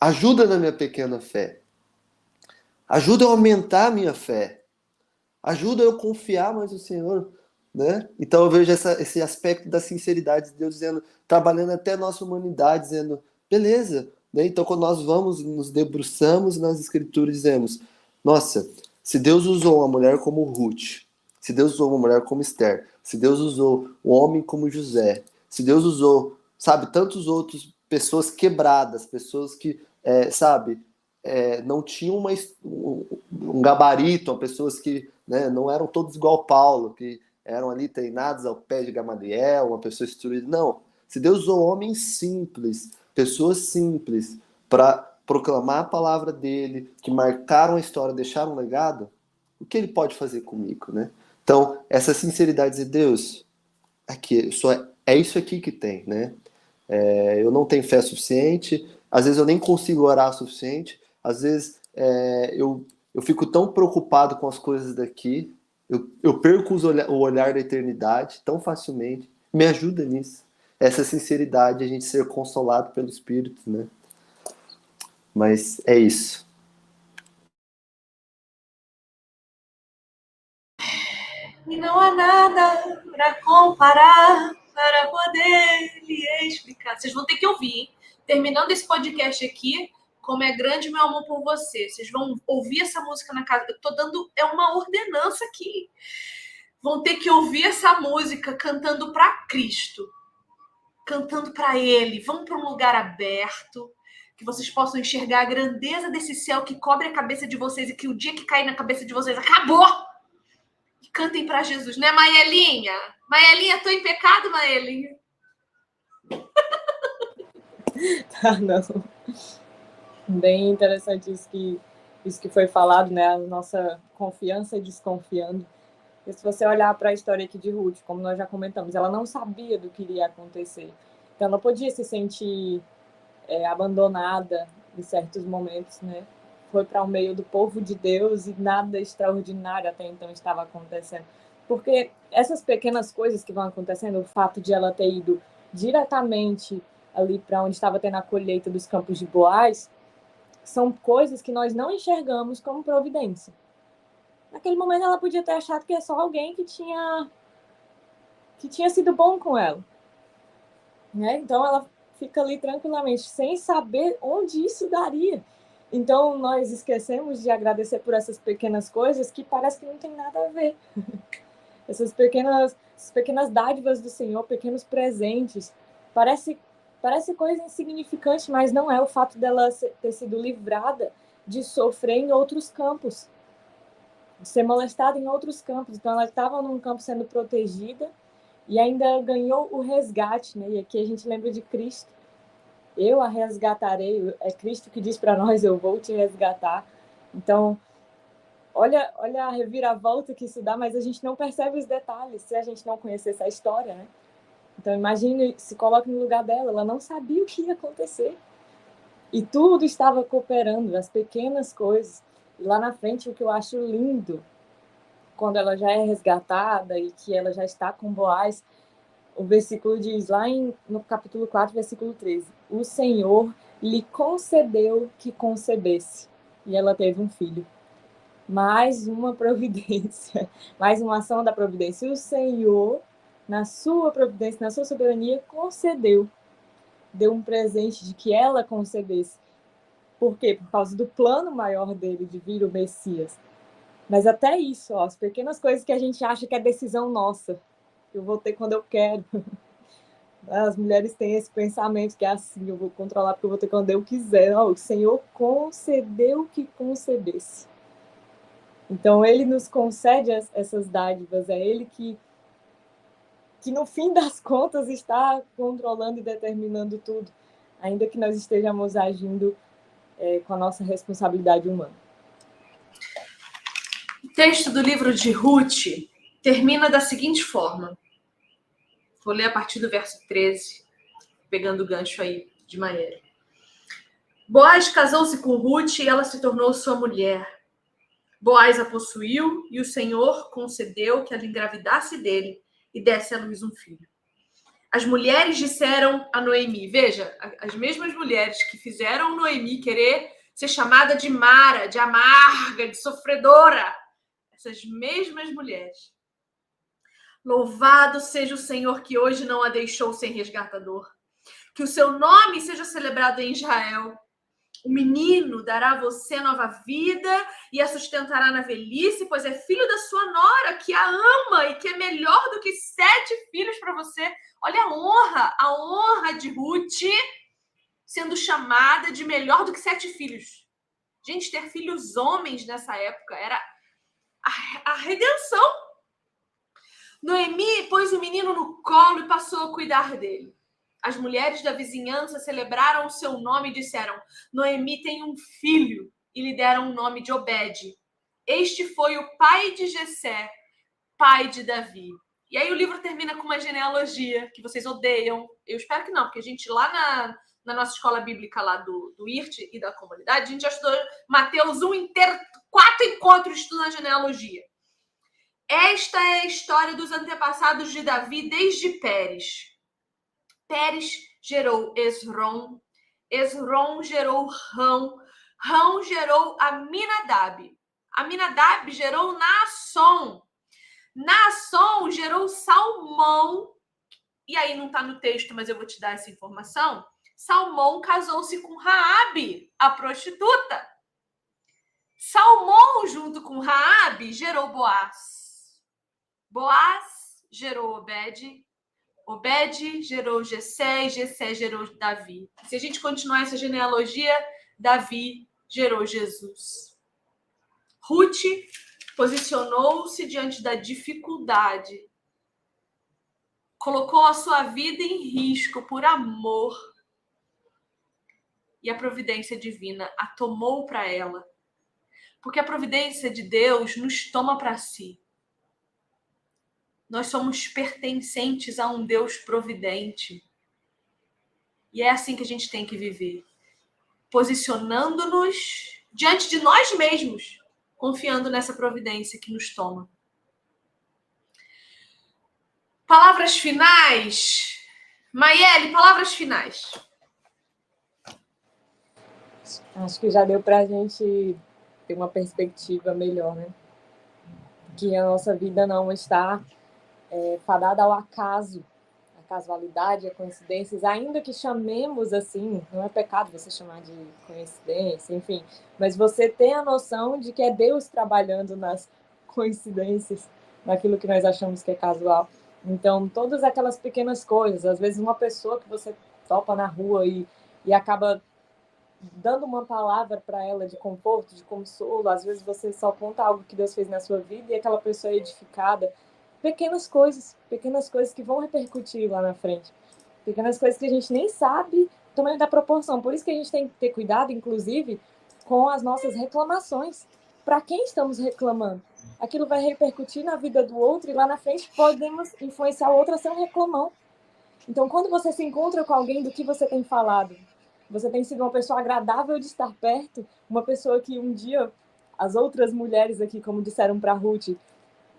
Ajuda na minha pequena fé. Ajuda a aumentar a minha fé. Ajuda eu confiar mais no Senhor. Né? Então eu vejo essa, esse aspecto da sinceridade de Deus dizendo, trabalhando até a nossa humanidade, dizendo, beleza. Né? Então quando nós vamos, nos debruçamos nas escrituras, dizemos, nossa, se Deus usou uma mulher como Ruth, se Deus usou uma mulher como Esther, se Deus usou um homem como José, se Deus usou, sabe, tantos outros pessoas quebradas, pessoas que, é, sabe, é, não tinham uma, um, gabarito, pessoas que né, não eram todos igual Paulo, que eram ali treinados ao pé de Gamaliel, uma pessoa instruída. Não. Se Deus usou homens simples, pessoas simples, para proclamar a palavra dele, que marcaram a história, deixaram um legado, o que ele pode fazer comigo, né? Então, essa sinceridade de Deus, aqui, só é, é isso aqui que tem, né? É, eu não tenho fé suficiente, às vezes eu nem consigo orar o suficiente, às vezes é, eu, eu fico tão preocupado com as coisas daqui, eu, eu perco o olhar da eternidade tão facilmente. Me ajuda nisso. Essa sinceridade, a gente ser consolado pelo Espírito, né? Mas é isso. E não há nada para comparar, para poder lhe explicar. Vocês vão ter que ouvir, hein? Terminando esse podcast aqui, como é grande meu amor por você. Vocês vão ouvir essa música na casa. Eu tô dando é uma ordenança aqui. Vão ter que ouvir essa música cantando para Cristo, cantando para Ele. Vão para um lugar aberto, que vocês possam enxergar a grandeza desse céu que cobre a cabeça de vocês e que o dia que cair na cabeça de vocês acabou. E cantem para Jesus, né, Maelinha? Maelinha, tô em pecado, Maelinha? Ah, não bem interessante isso que, isso que foi falado, né? A nossa confiança e desconfiando. E se você olhar para a história aqui de Ruth, como nós já comentamos, ela não sabia do que iria acontecer. Então, ela podia se sentir é, abandonada em certos momentos, né? Foi para o meio do povo de Deus e nada extraordinário até então estava acontecendo. Porque essas pequenas coisas que vão acontecendo, o fato de ela ter ido diretamente ali para onde estava tendo a colheita dos campos de Boaz, são coisas que nós não enxergamos como providência. Naquele momento ela podia ter achado que é só alguém que tinha que tinha sido bom com ela. Né? Então ela fica ali tranquilamente, sem saber onde isso daria. Então nós esquecemos de agradecer por essas pequenas coisas que parece que não tem nada a ver. essas pequenas, essas pequenas dádivas do Senhor, pequenos presentes, parece Parece coisa insignificante, mas não é o fato dela ter sido livrada de sofrer em outros campos, de ser molestada em outros campos. Então, ela estava num campo sendo protegida e ainda ganhou o resgate, né? E aqui a gente lembra de Cristo. Eu a resgatarei. É Cristo que diz para nós: Eu vou te resgatar. Então, olha, olha a reviravolta que isso dá, mas a gente não percebe os detalhes se a gente não conhecer essa história, né? Então imagine, se coloque no lugar dela, ela não sabia o que ia acontecer. E tudo estava cooperando, as pequenas coisas. E lá na frente, o que eu acho lindo, quando ela já é resgatada e que ela já está com Boaz, o versículo diz lá em, no capítulo 4, versículo 13: O Senhor lhe concedeu que concebesse, e ela teve um filho. Mais uma providência, mais uma ação da providência. O Senhor na sua providência, na sua soberania, concedeu, deu um presente de que ela concedesse. Por quê? Por causa do plano maior dele de vir o Messias. Mas até isso, ó, as pequenas coisas que a gente acha que é decisão nossa, eu vou ter quando eu quero. As mulheres têm esse pensamento que é assim, eu vou controlar porque eu vou ter quando eu quiser. O Senhor concedeu que concedesse. Então, Ele nos concede essas dádivas, é Ele que que no fim das contas está controlando e determinando tudo, ainda que nós estejamos agindo é, com a nossa responsabilidade humana. O texto do livro de Ruth termina da seguinte forma. Vou ler a partir do verso 13, pegando o gancho aí de Maíra. Boaz casou-se com Ruth e ela se tornou sua mulher. Boaz a possuiu e o Senhor concedeu que ela engravidasse dele e desse a luz um filho. As mulheres disseram a Noemi, veja, as mesmas mulheres que fizeram Noemi querer ser chamada de Mara, de amarga, de sofredora, essas mesmas mulheres. Louvado seja o Senhor que hoje não a deixou sem resgatador. Que o seu nome seja celebrado em Israel. O menino dará a você nova vida e a sustentará na velhice, pois é filho da sua nora, que a ama e que é melhor do que sete filhos para você. Olha a honra, a honra de Ruth sendo chamada de melhor do que sete filhos. Gente, ter filhos homens nessa época era a, redenção. Noemi pôs o menino no colo e passou a cuidar dele. As mulheres da vizinhança celebraram o seu nome e disseram: Noemi tem um filho, e lhe deram o nome de Obed. Este foi o pai de Jessé, pai de Davi. E aí o livro termina com uma genealogia que vocês odeiam. Eu espero que não, porque a gente lá na, na nossa escola bíblica lá do, do IRT e da comunidade, a gente já estudou Mateus 1 inteiro, quatro encontros estudando genealogia. Esta é a história dos antepassados de Davi desde Pérez. Pérez gerou Esron, Esron gerou Rão, Rão gerou Aminadab, Aminadab gerou Naasson, Naasson gerou Salmão, e aí não está no texto, mas eu vou te dar essa informação. Salmão casou-se com Raabe, a prostituta. Salmão, junto com Raabe, gerou Boaz. Boaz gerou Obed, Obed gerou Jessé e Jessé gerou Davi. Se a gente continuar essa genealogia, Davi gerou Jesus. Ruth posicionou-se diante da dificuldade, colocou a sua vida em risco por amor, e a providência divina a tomou para ela. Porque a providência de Deus nos toma para si. Nós somos pertencentes a um Deus providente. E é assim que a gente tem que viver, posicionando-nos diante de nós mesmos, confiando nessa providência que nos toma. Palavras finais. Maiele, palavras finais. Acho que já deu para a gente ter uma perspectiva melhor, né? Que a nossa vida não está é, fadada ao acaso, a casualidade, a coincidências, ainda que chamemos assim, não é pecado você chamar de coincidência, enfim, mas você tem a noção de que é Deus trabalhando nas coincidências, naquilo que nós achamos que é casual. Então, todas aquelas pequenas coisas, às vezes uma pessoa que você topa na rua e, e acaba dando uma palavra para ela de conforto, de consolo, às vezes você só conta algo que Deus fez na sua vida e aquela pessoa é edificada pequenas coisas, pequenas coisas que vão repercutir lá na frente. Pequenas coisas que a gente nem sabe tamanho da proporção. Por isso que a gente tem que ter cuidado, inclusive, com as nossas reclamações. Para quem estamos reclamando? Aquilo vai repercutir na vida do outro e lá na frente podemos influenciar o outro a ser um reclamão. Então, quando você se encontra com alguém do que você tem falado, você tem sido uma pessoa agradável de estar perto, uma pessoa que um dia as outras mulheres aqui, como disseram para Ruth,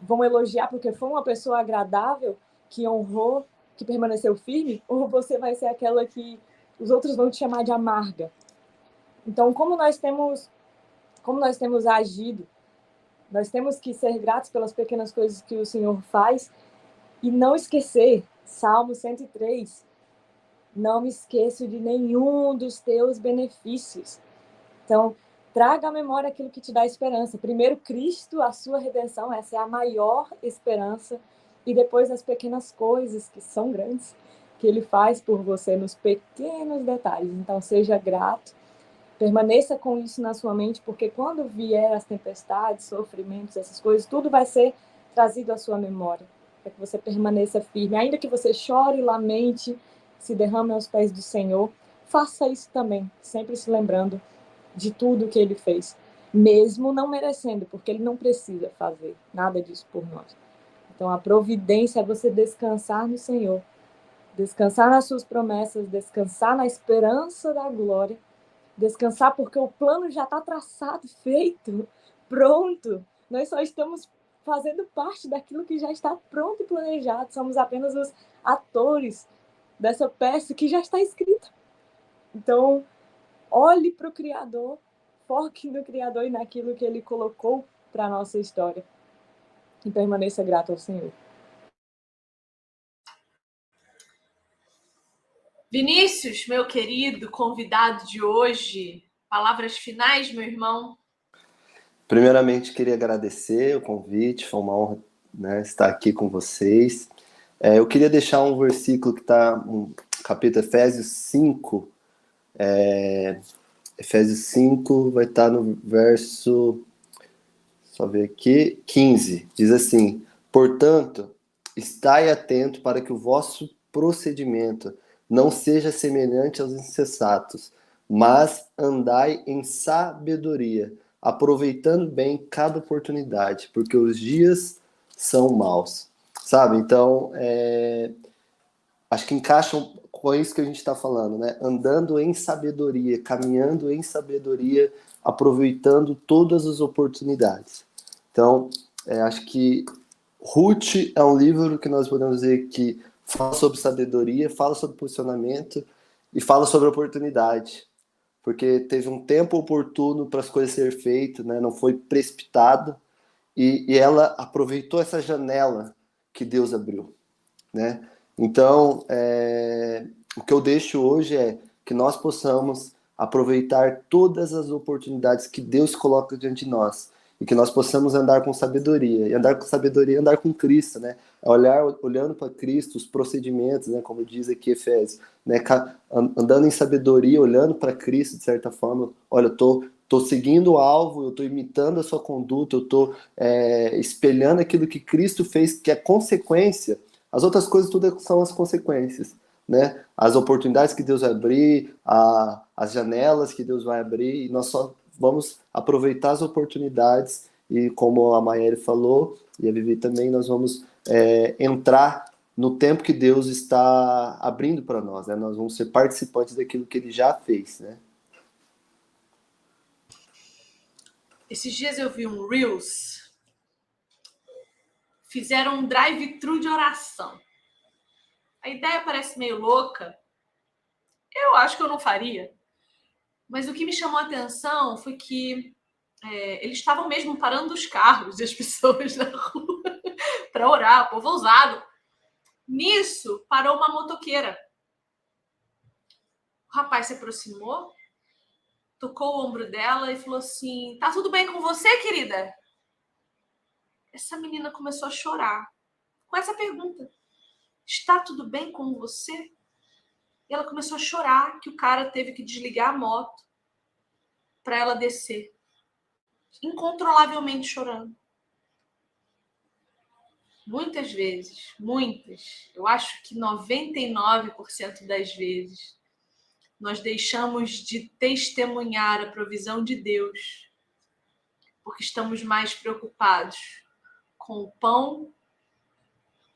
vão elogiar porque foi uma pessoa agradável, que honrou, que permaneceu firme, ou você vai ser aquela que os outros vão te chamar de amarga. Então, como nós temos como nós temos agido, nós temos que ser gratos pelas pequenas coisas que o Senhor faz e não esquecer Salmo 103. Não me esqueço de nenhum dos teus benefícios. Então, Traga à memória aquilo que te dá esperança. Primeiro, Cristo, a sua redenção, essa é a maior esperança. E depois, as pequenas coisas, que são grandes, que Ele faz por você nos pequenos detalhes. Então, seja grato. Permaneça com isso na sua mente, porque quando vier as tempestades, sofrimentos, essas coisas, tudo vai ser trazido à sua memória, para que você permaneça firme. Ainda que você chore, lamente, se derrame aos pés do Senhor, faça isso também, sempre se lembrando de tudo que ele fez, mesmo não merecendo, porque ele não precisa fazer nada disso por nós. Então a providência é você descansar no Senhor, descansar nas suas promessas, descansar na esperança da glória, descansar porque o plano já está traçado, feito, pronto. Nós só estamos fazendo parte daquilo que já está pronto e planejado. Somos apenas os atores dessa peça que já está escrita. Então, olhe para o Criador, foque no Criador e naquilo que ele colocou para a nossa história. E permaneça grato ao Senhor. Vinícius, meu querido convidado de hoje, palavras finais, meu irmão. Primeiramente, queria agradecer o convite, foi uma honra né, estar aqui com vocês. É, eu queria deixar um versículo que está no capítulo Efésios 5. É, Efésios 5 vai estar no verso. Só ver aqui, 15. Diz assim: Portanto, estai atento para que o vosso procedimento não seja semelhante aos insensatos, mas andai em sabedoria aproveitando bem cada oportunidade, porque os dias são maus, sabe? Então, é, acho que encaixam com isso que a gente está falando, né? Andando em sabedoria, caminhando em sabedoria, aproveitando todas as oportunidades. Então, é, acho que Ruth é um livro que nós podemos dizer que fala sobre sabedoria, fala sobre posicionamento e fala sobre oportunidade porque teve um tempo oportuno para as coisas serem feitas, né? não foi precipitado, e, e, ela aproveitou essa janela que Deus abriu. Né? Então, é, o que eu deixo hoje é que nós possamos aproveitar todas as oportunidades que Deus coloca diante de nós e que nós possamos andar com sabedoria. E andar com sabedoria é andar com Cristo, né? É olhar, olhando para Cristo, os procedimentos, né? Como diz aqui Efésios, né? Andando em sabedoria, olhando para Cristo, de certa forma. Olha, eu tô, tô seguindo o alvo, eu tô imitando a sua conduta, eu tô é, espelhando aquilo que Cristo fez, que é consequência. As outras coisas tudo são as consequências. Né? As oportunidades que Deus vai abrir, a, as janelas que Deus vai abrir, e nós só vamos aproveitar as oportunidades e, como a Maiere falou, e a Vivi também, nós vamos é, entrar no tempo que Deus está abrindo para nós, né? Nós vamos ser participantes daquilo que Ele já fez, né? Esses dias eu vi um Reels. Fizeram um drive-thru de oração. A ideia parece meio louca. Eu acho que eu não faria. Mas o que me chamou a atenção foi que é, eles estavam mesmo parando os carros e as pessoas na rua para orar, povo ousado. Nisso, parou uma motoqueira. O rapaz se aproximou, tocou o ombro dela e falou assim: Tá tudo bem com você, querida? Essa menina começou a chorar com essa pergunta: Está tudo bem com você? E ela começou a chorar que o cara teve que desligar a moto para ela descer, incontrolavelmente chorando. Muitas vezes, muitas, eu acho que 99% das vezes, nós deixamos de testemunhar a provisão de Deus porque estamos mais preocupados com o pão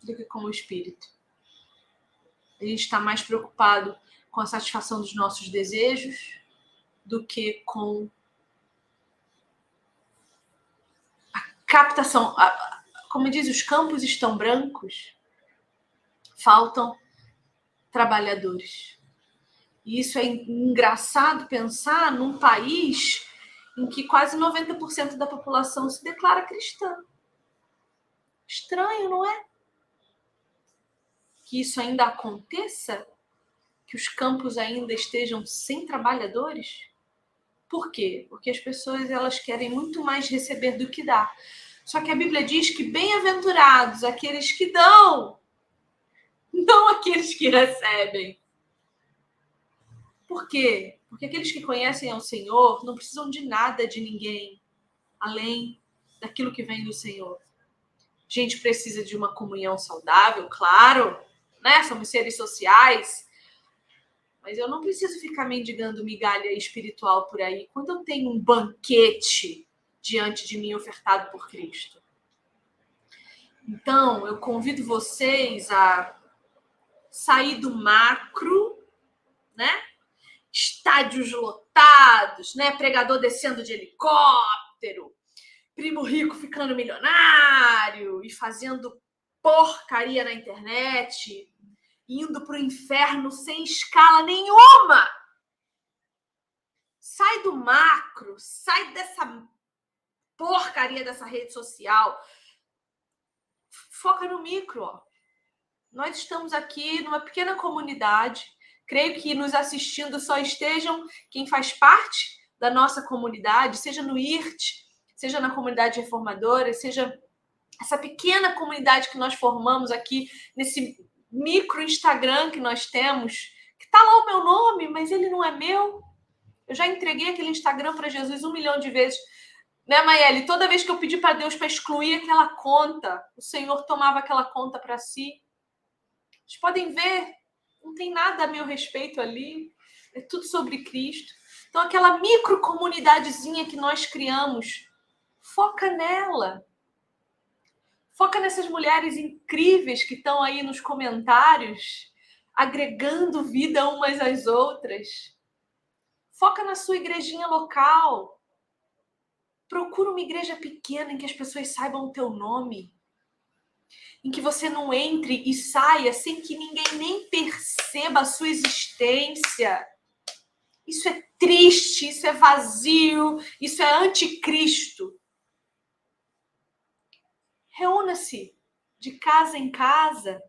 do que com o espírito a gente está mais preocupado com a satisfação dos nossos desejos do que com a captação. Como diz, os campos estão brancos, faltam trabalhadores. E isso é engraçado pensar num país em que quase 90% da população se declara cristã. Estranho, não é? que isso ainda aconteça? Que os campos ainda estejam sem trabalhadores? Por quê? Porque as pessoas elas querem muito mais receber do que dar. Só que a Bíblia diz que bem-aventurados aqueles que dão, não aqueles que recebem. Por quê? Porque aqueles que conhecem ao Senhor não precisam de nada de ninguém além daquilo que vem do Senhor. Gente precisa de uma comunhão saudável, claro, né? Somos seres sociais. Mas eu não preciso ficar mendigando migalha espiritual por aí quando eu tenho um banquete diante de mim ofertado por Cristo. Então, eu convido vocês a sair do macro, né? Estádios lotados, né? Pregador descendo de helicóptero, primo rico ficando milionário e fazendo porcaria na internet indo para o inferno sem escala nenhuma. Sai do macro, sai dessa porcaria dessa rede social. Foca no micro. Ó. Nós estamos aqui numa pequena comunidade. Creio que nos assistindo só estejam quem faz parte da nossa comunidade, seja no IRT, seja na comunidade reformadora, seja essa pequena comunidade que nós formamos aqui nesse micro Instagram que nós temos, que tá lá o meu nome, mas ele não é meu. Eu já entreguei aquele Instagram para Jesus um milhão de vezes. Né, Maeli? Toda vez que eu pedi para Deus para excluir aquela conta, o Senhor tomava aquela conta para si. Vocês podem ver, não tem nada a meu respeito ali. É tudo sobre Cristo. Então, aquela micro comunidadezinha que nós criamos, foca nela. Foca nessas mulheres incríveis que estão aí nos comentários, agregando vida umas às outras. Foca na sua igrejinha local. Procura uma igreja pequena em que as pessoas saibam o teu nome. Em que você não entre e saia sem que ninguém nem perceba a sua existência. Isso é triste, isso é vazio, isso é anticristo. Reúna-se de casa em casa.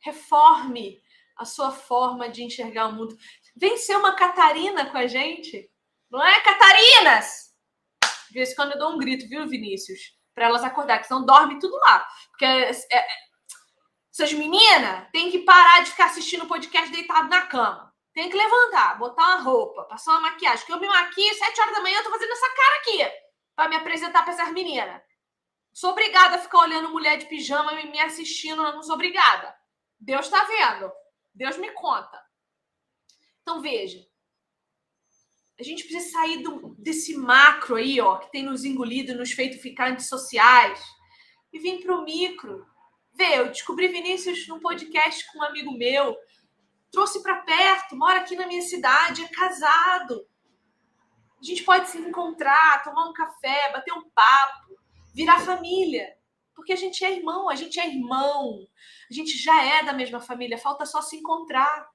Reforme a sua forma de enxergar o mundo. Vem ser uma Catarina com a gente. Não é, Catarinas? De vez em quando eu dou um grito, viu, Vinícius? Para elas acordar, que senão dorme tudo lá. Porque é, é, essas meninas têm que parar de ficar assistindo o podcast deitado na cama. Tem que levantar, botar uma roupa, passar uma maquiagem. Que eu me maquio, sete horas da manhã, eu tô fazendo essa cara aqui. para me apresentar para essas meninas. Sou obrigada a ficar olhando mulher de pijama e me assistindo, não sou obrigada. Deus está vendo. Deus me conta. Então veja, a gente precisa sair do, desse macro aí, ó, que tem nos engolido, nos feito ficar antissociais, e vir para o micro. Vê, eu descobri Vinícius num podcast com um amigo meu, trouxe para perto, mora aqui na minha cidade, é casado. A gente pode se encontrar, tomar um café, bater um papo virar família. Porque a gente é irmão, a gente é irmão. A gente já é da mesma família, falta só se encontrar.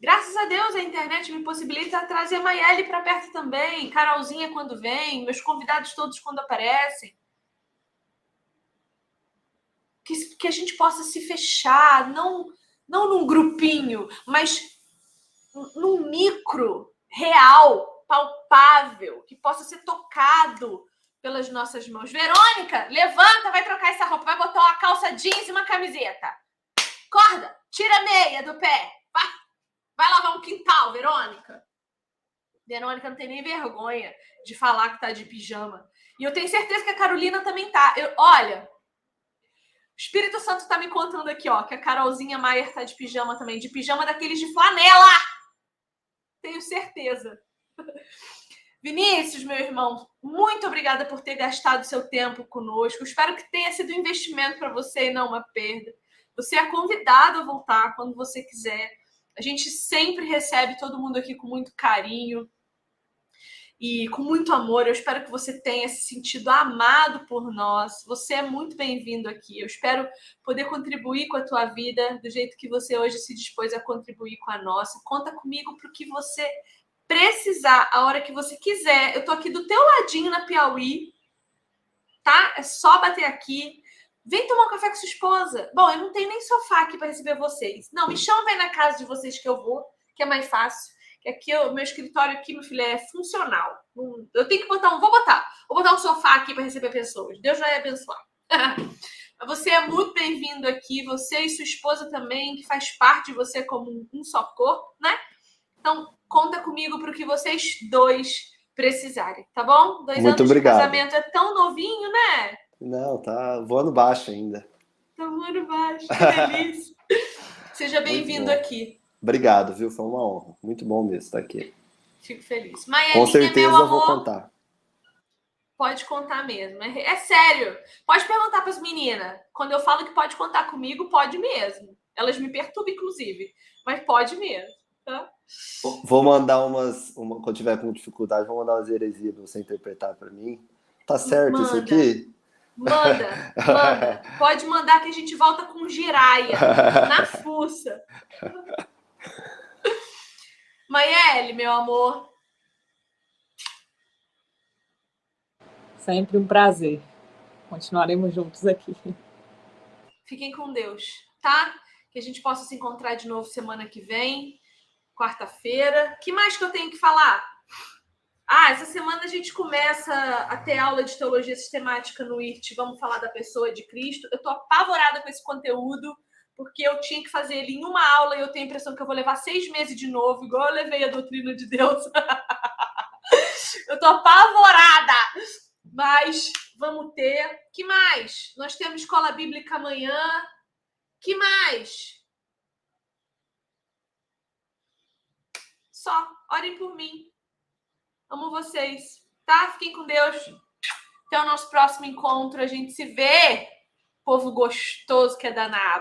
Graças a Deus a internet me possibilita trazer Maiele para perto também, Carolzinha quando vem, meus convidados todos quando aparecem. Que, que a gente possa se fechar, não, não num grupinho, mas num micro real, palpável, que possa ser tocado pelas nossas mãos. Verônica, levanta, vai trocar essa roupa, vai botar uma calça jeans e uma camiseta. Corda, tira a meia do pé. Vai, vai lavar um quintal, Verônica. Verônica não tem nem vergonha de falar que tá de pijama. E eu tenho certeza que a Carolina também tá. Eu, olha, o Espírito Santo tá me contando aqui, ó, que a Carolzinha Maier tá de pijama também, de pijama daqueles de flanela. Tenho certeza. Vinícius, meu irmão, muito obrigada por ter gastado seu tempo conosco. Espero que tenha sido um investimento para você e não uma perda. Você é convidado a voltar quando você quiser. A gente sempre recebe todo mundo aqui com muito carinho e com muito amor. Eu espero que você tenha se sentido amado por nós. Você é muito bem-vindo aqui. Eu espero poder contribuir com a tua vida do jeito que você hoje se dispôs a contribuir com a nossa. Conta comigo para o que você precisar, a hora que você quiser, eu tô aqui do teu ladinho na Piauí, tá? É só bater aqui. Vem tomar um café com sua esposa. Bom, eu não tenho nem sofá aqui para receber vocês. Não, me chama aí na casa de vocês que eu vou, que é mais fácil. Que aqui o meu escritório aqui, meu filho, é funcional. Eu tenho que botar um, vou botar, vou botar um sofá aqui para receber pessoas. Deus vai abençoar. Você é muito bem-vindo aqui, você e sua esposa também, que faz parte de você como um só corpo, né? Então, conta comigo para o que vocês dois precisarem, tá bom? Dois Muito anos obrigado. de casamento é tão novinho, né? Não, tá voando baixo ainda. Tá voando baixo, que delícia. Seja bem-vindo aqui. Obrigado, viu? Foi uma honra. Muito bom mesmo estar aqui. Fico feliz. Maielinha, Com certeza meu amor, vou contar. Pode contar mesmo. É, é sério. Pode perguntar para as meninas. Quando eu falo que pode contar comigo, pode mesmo. Elas me perturbam, inclusive. Mas pode mesmo. Tá? Vou mandar umas. Uma, quando tiver com dificuldade, vou mandar umas heresias pra você interpretar para mim. Tá certo Manda. isso aqui? Manda, manda. Pode mandar que a gente volta com giraia na fuça. Maiele, meu amor. Sempre um prazer. Continuaremos juntos aqui. Fiquem com Deus, tá? Que a gente possa se encontrar de novo semana que vem, quarta-feira. que mais que eu tenho que falar? Ah, essa semana a gente começa a ter aula de teologia sistemática no IRT. Vamos falar da pessoa de Cristo. Eu tô apavorada com esse conteúdo, porque eu tinha que fazer ele em uma aula e eu tenho a impressão que eu vou levar seis meses de novo, igual eu levei a doutrina de Deus. eu tô apavorada! Mas vamos ter. Que mais? Nós temos escola bíblica amanhã. Que mais? Só. Orem por mim. Amo vocês, tá? Fiquem com Deus. Até o nosso próximo encontro. A gente se vê. Povo gostoso que é danado.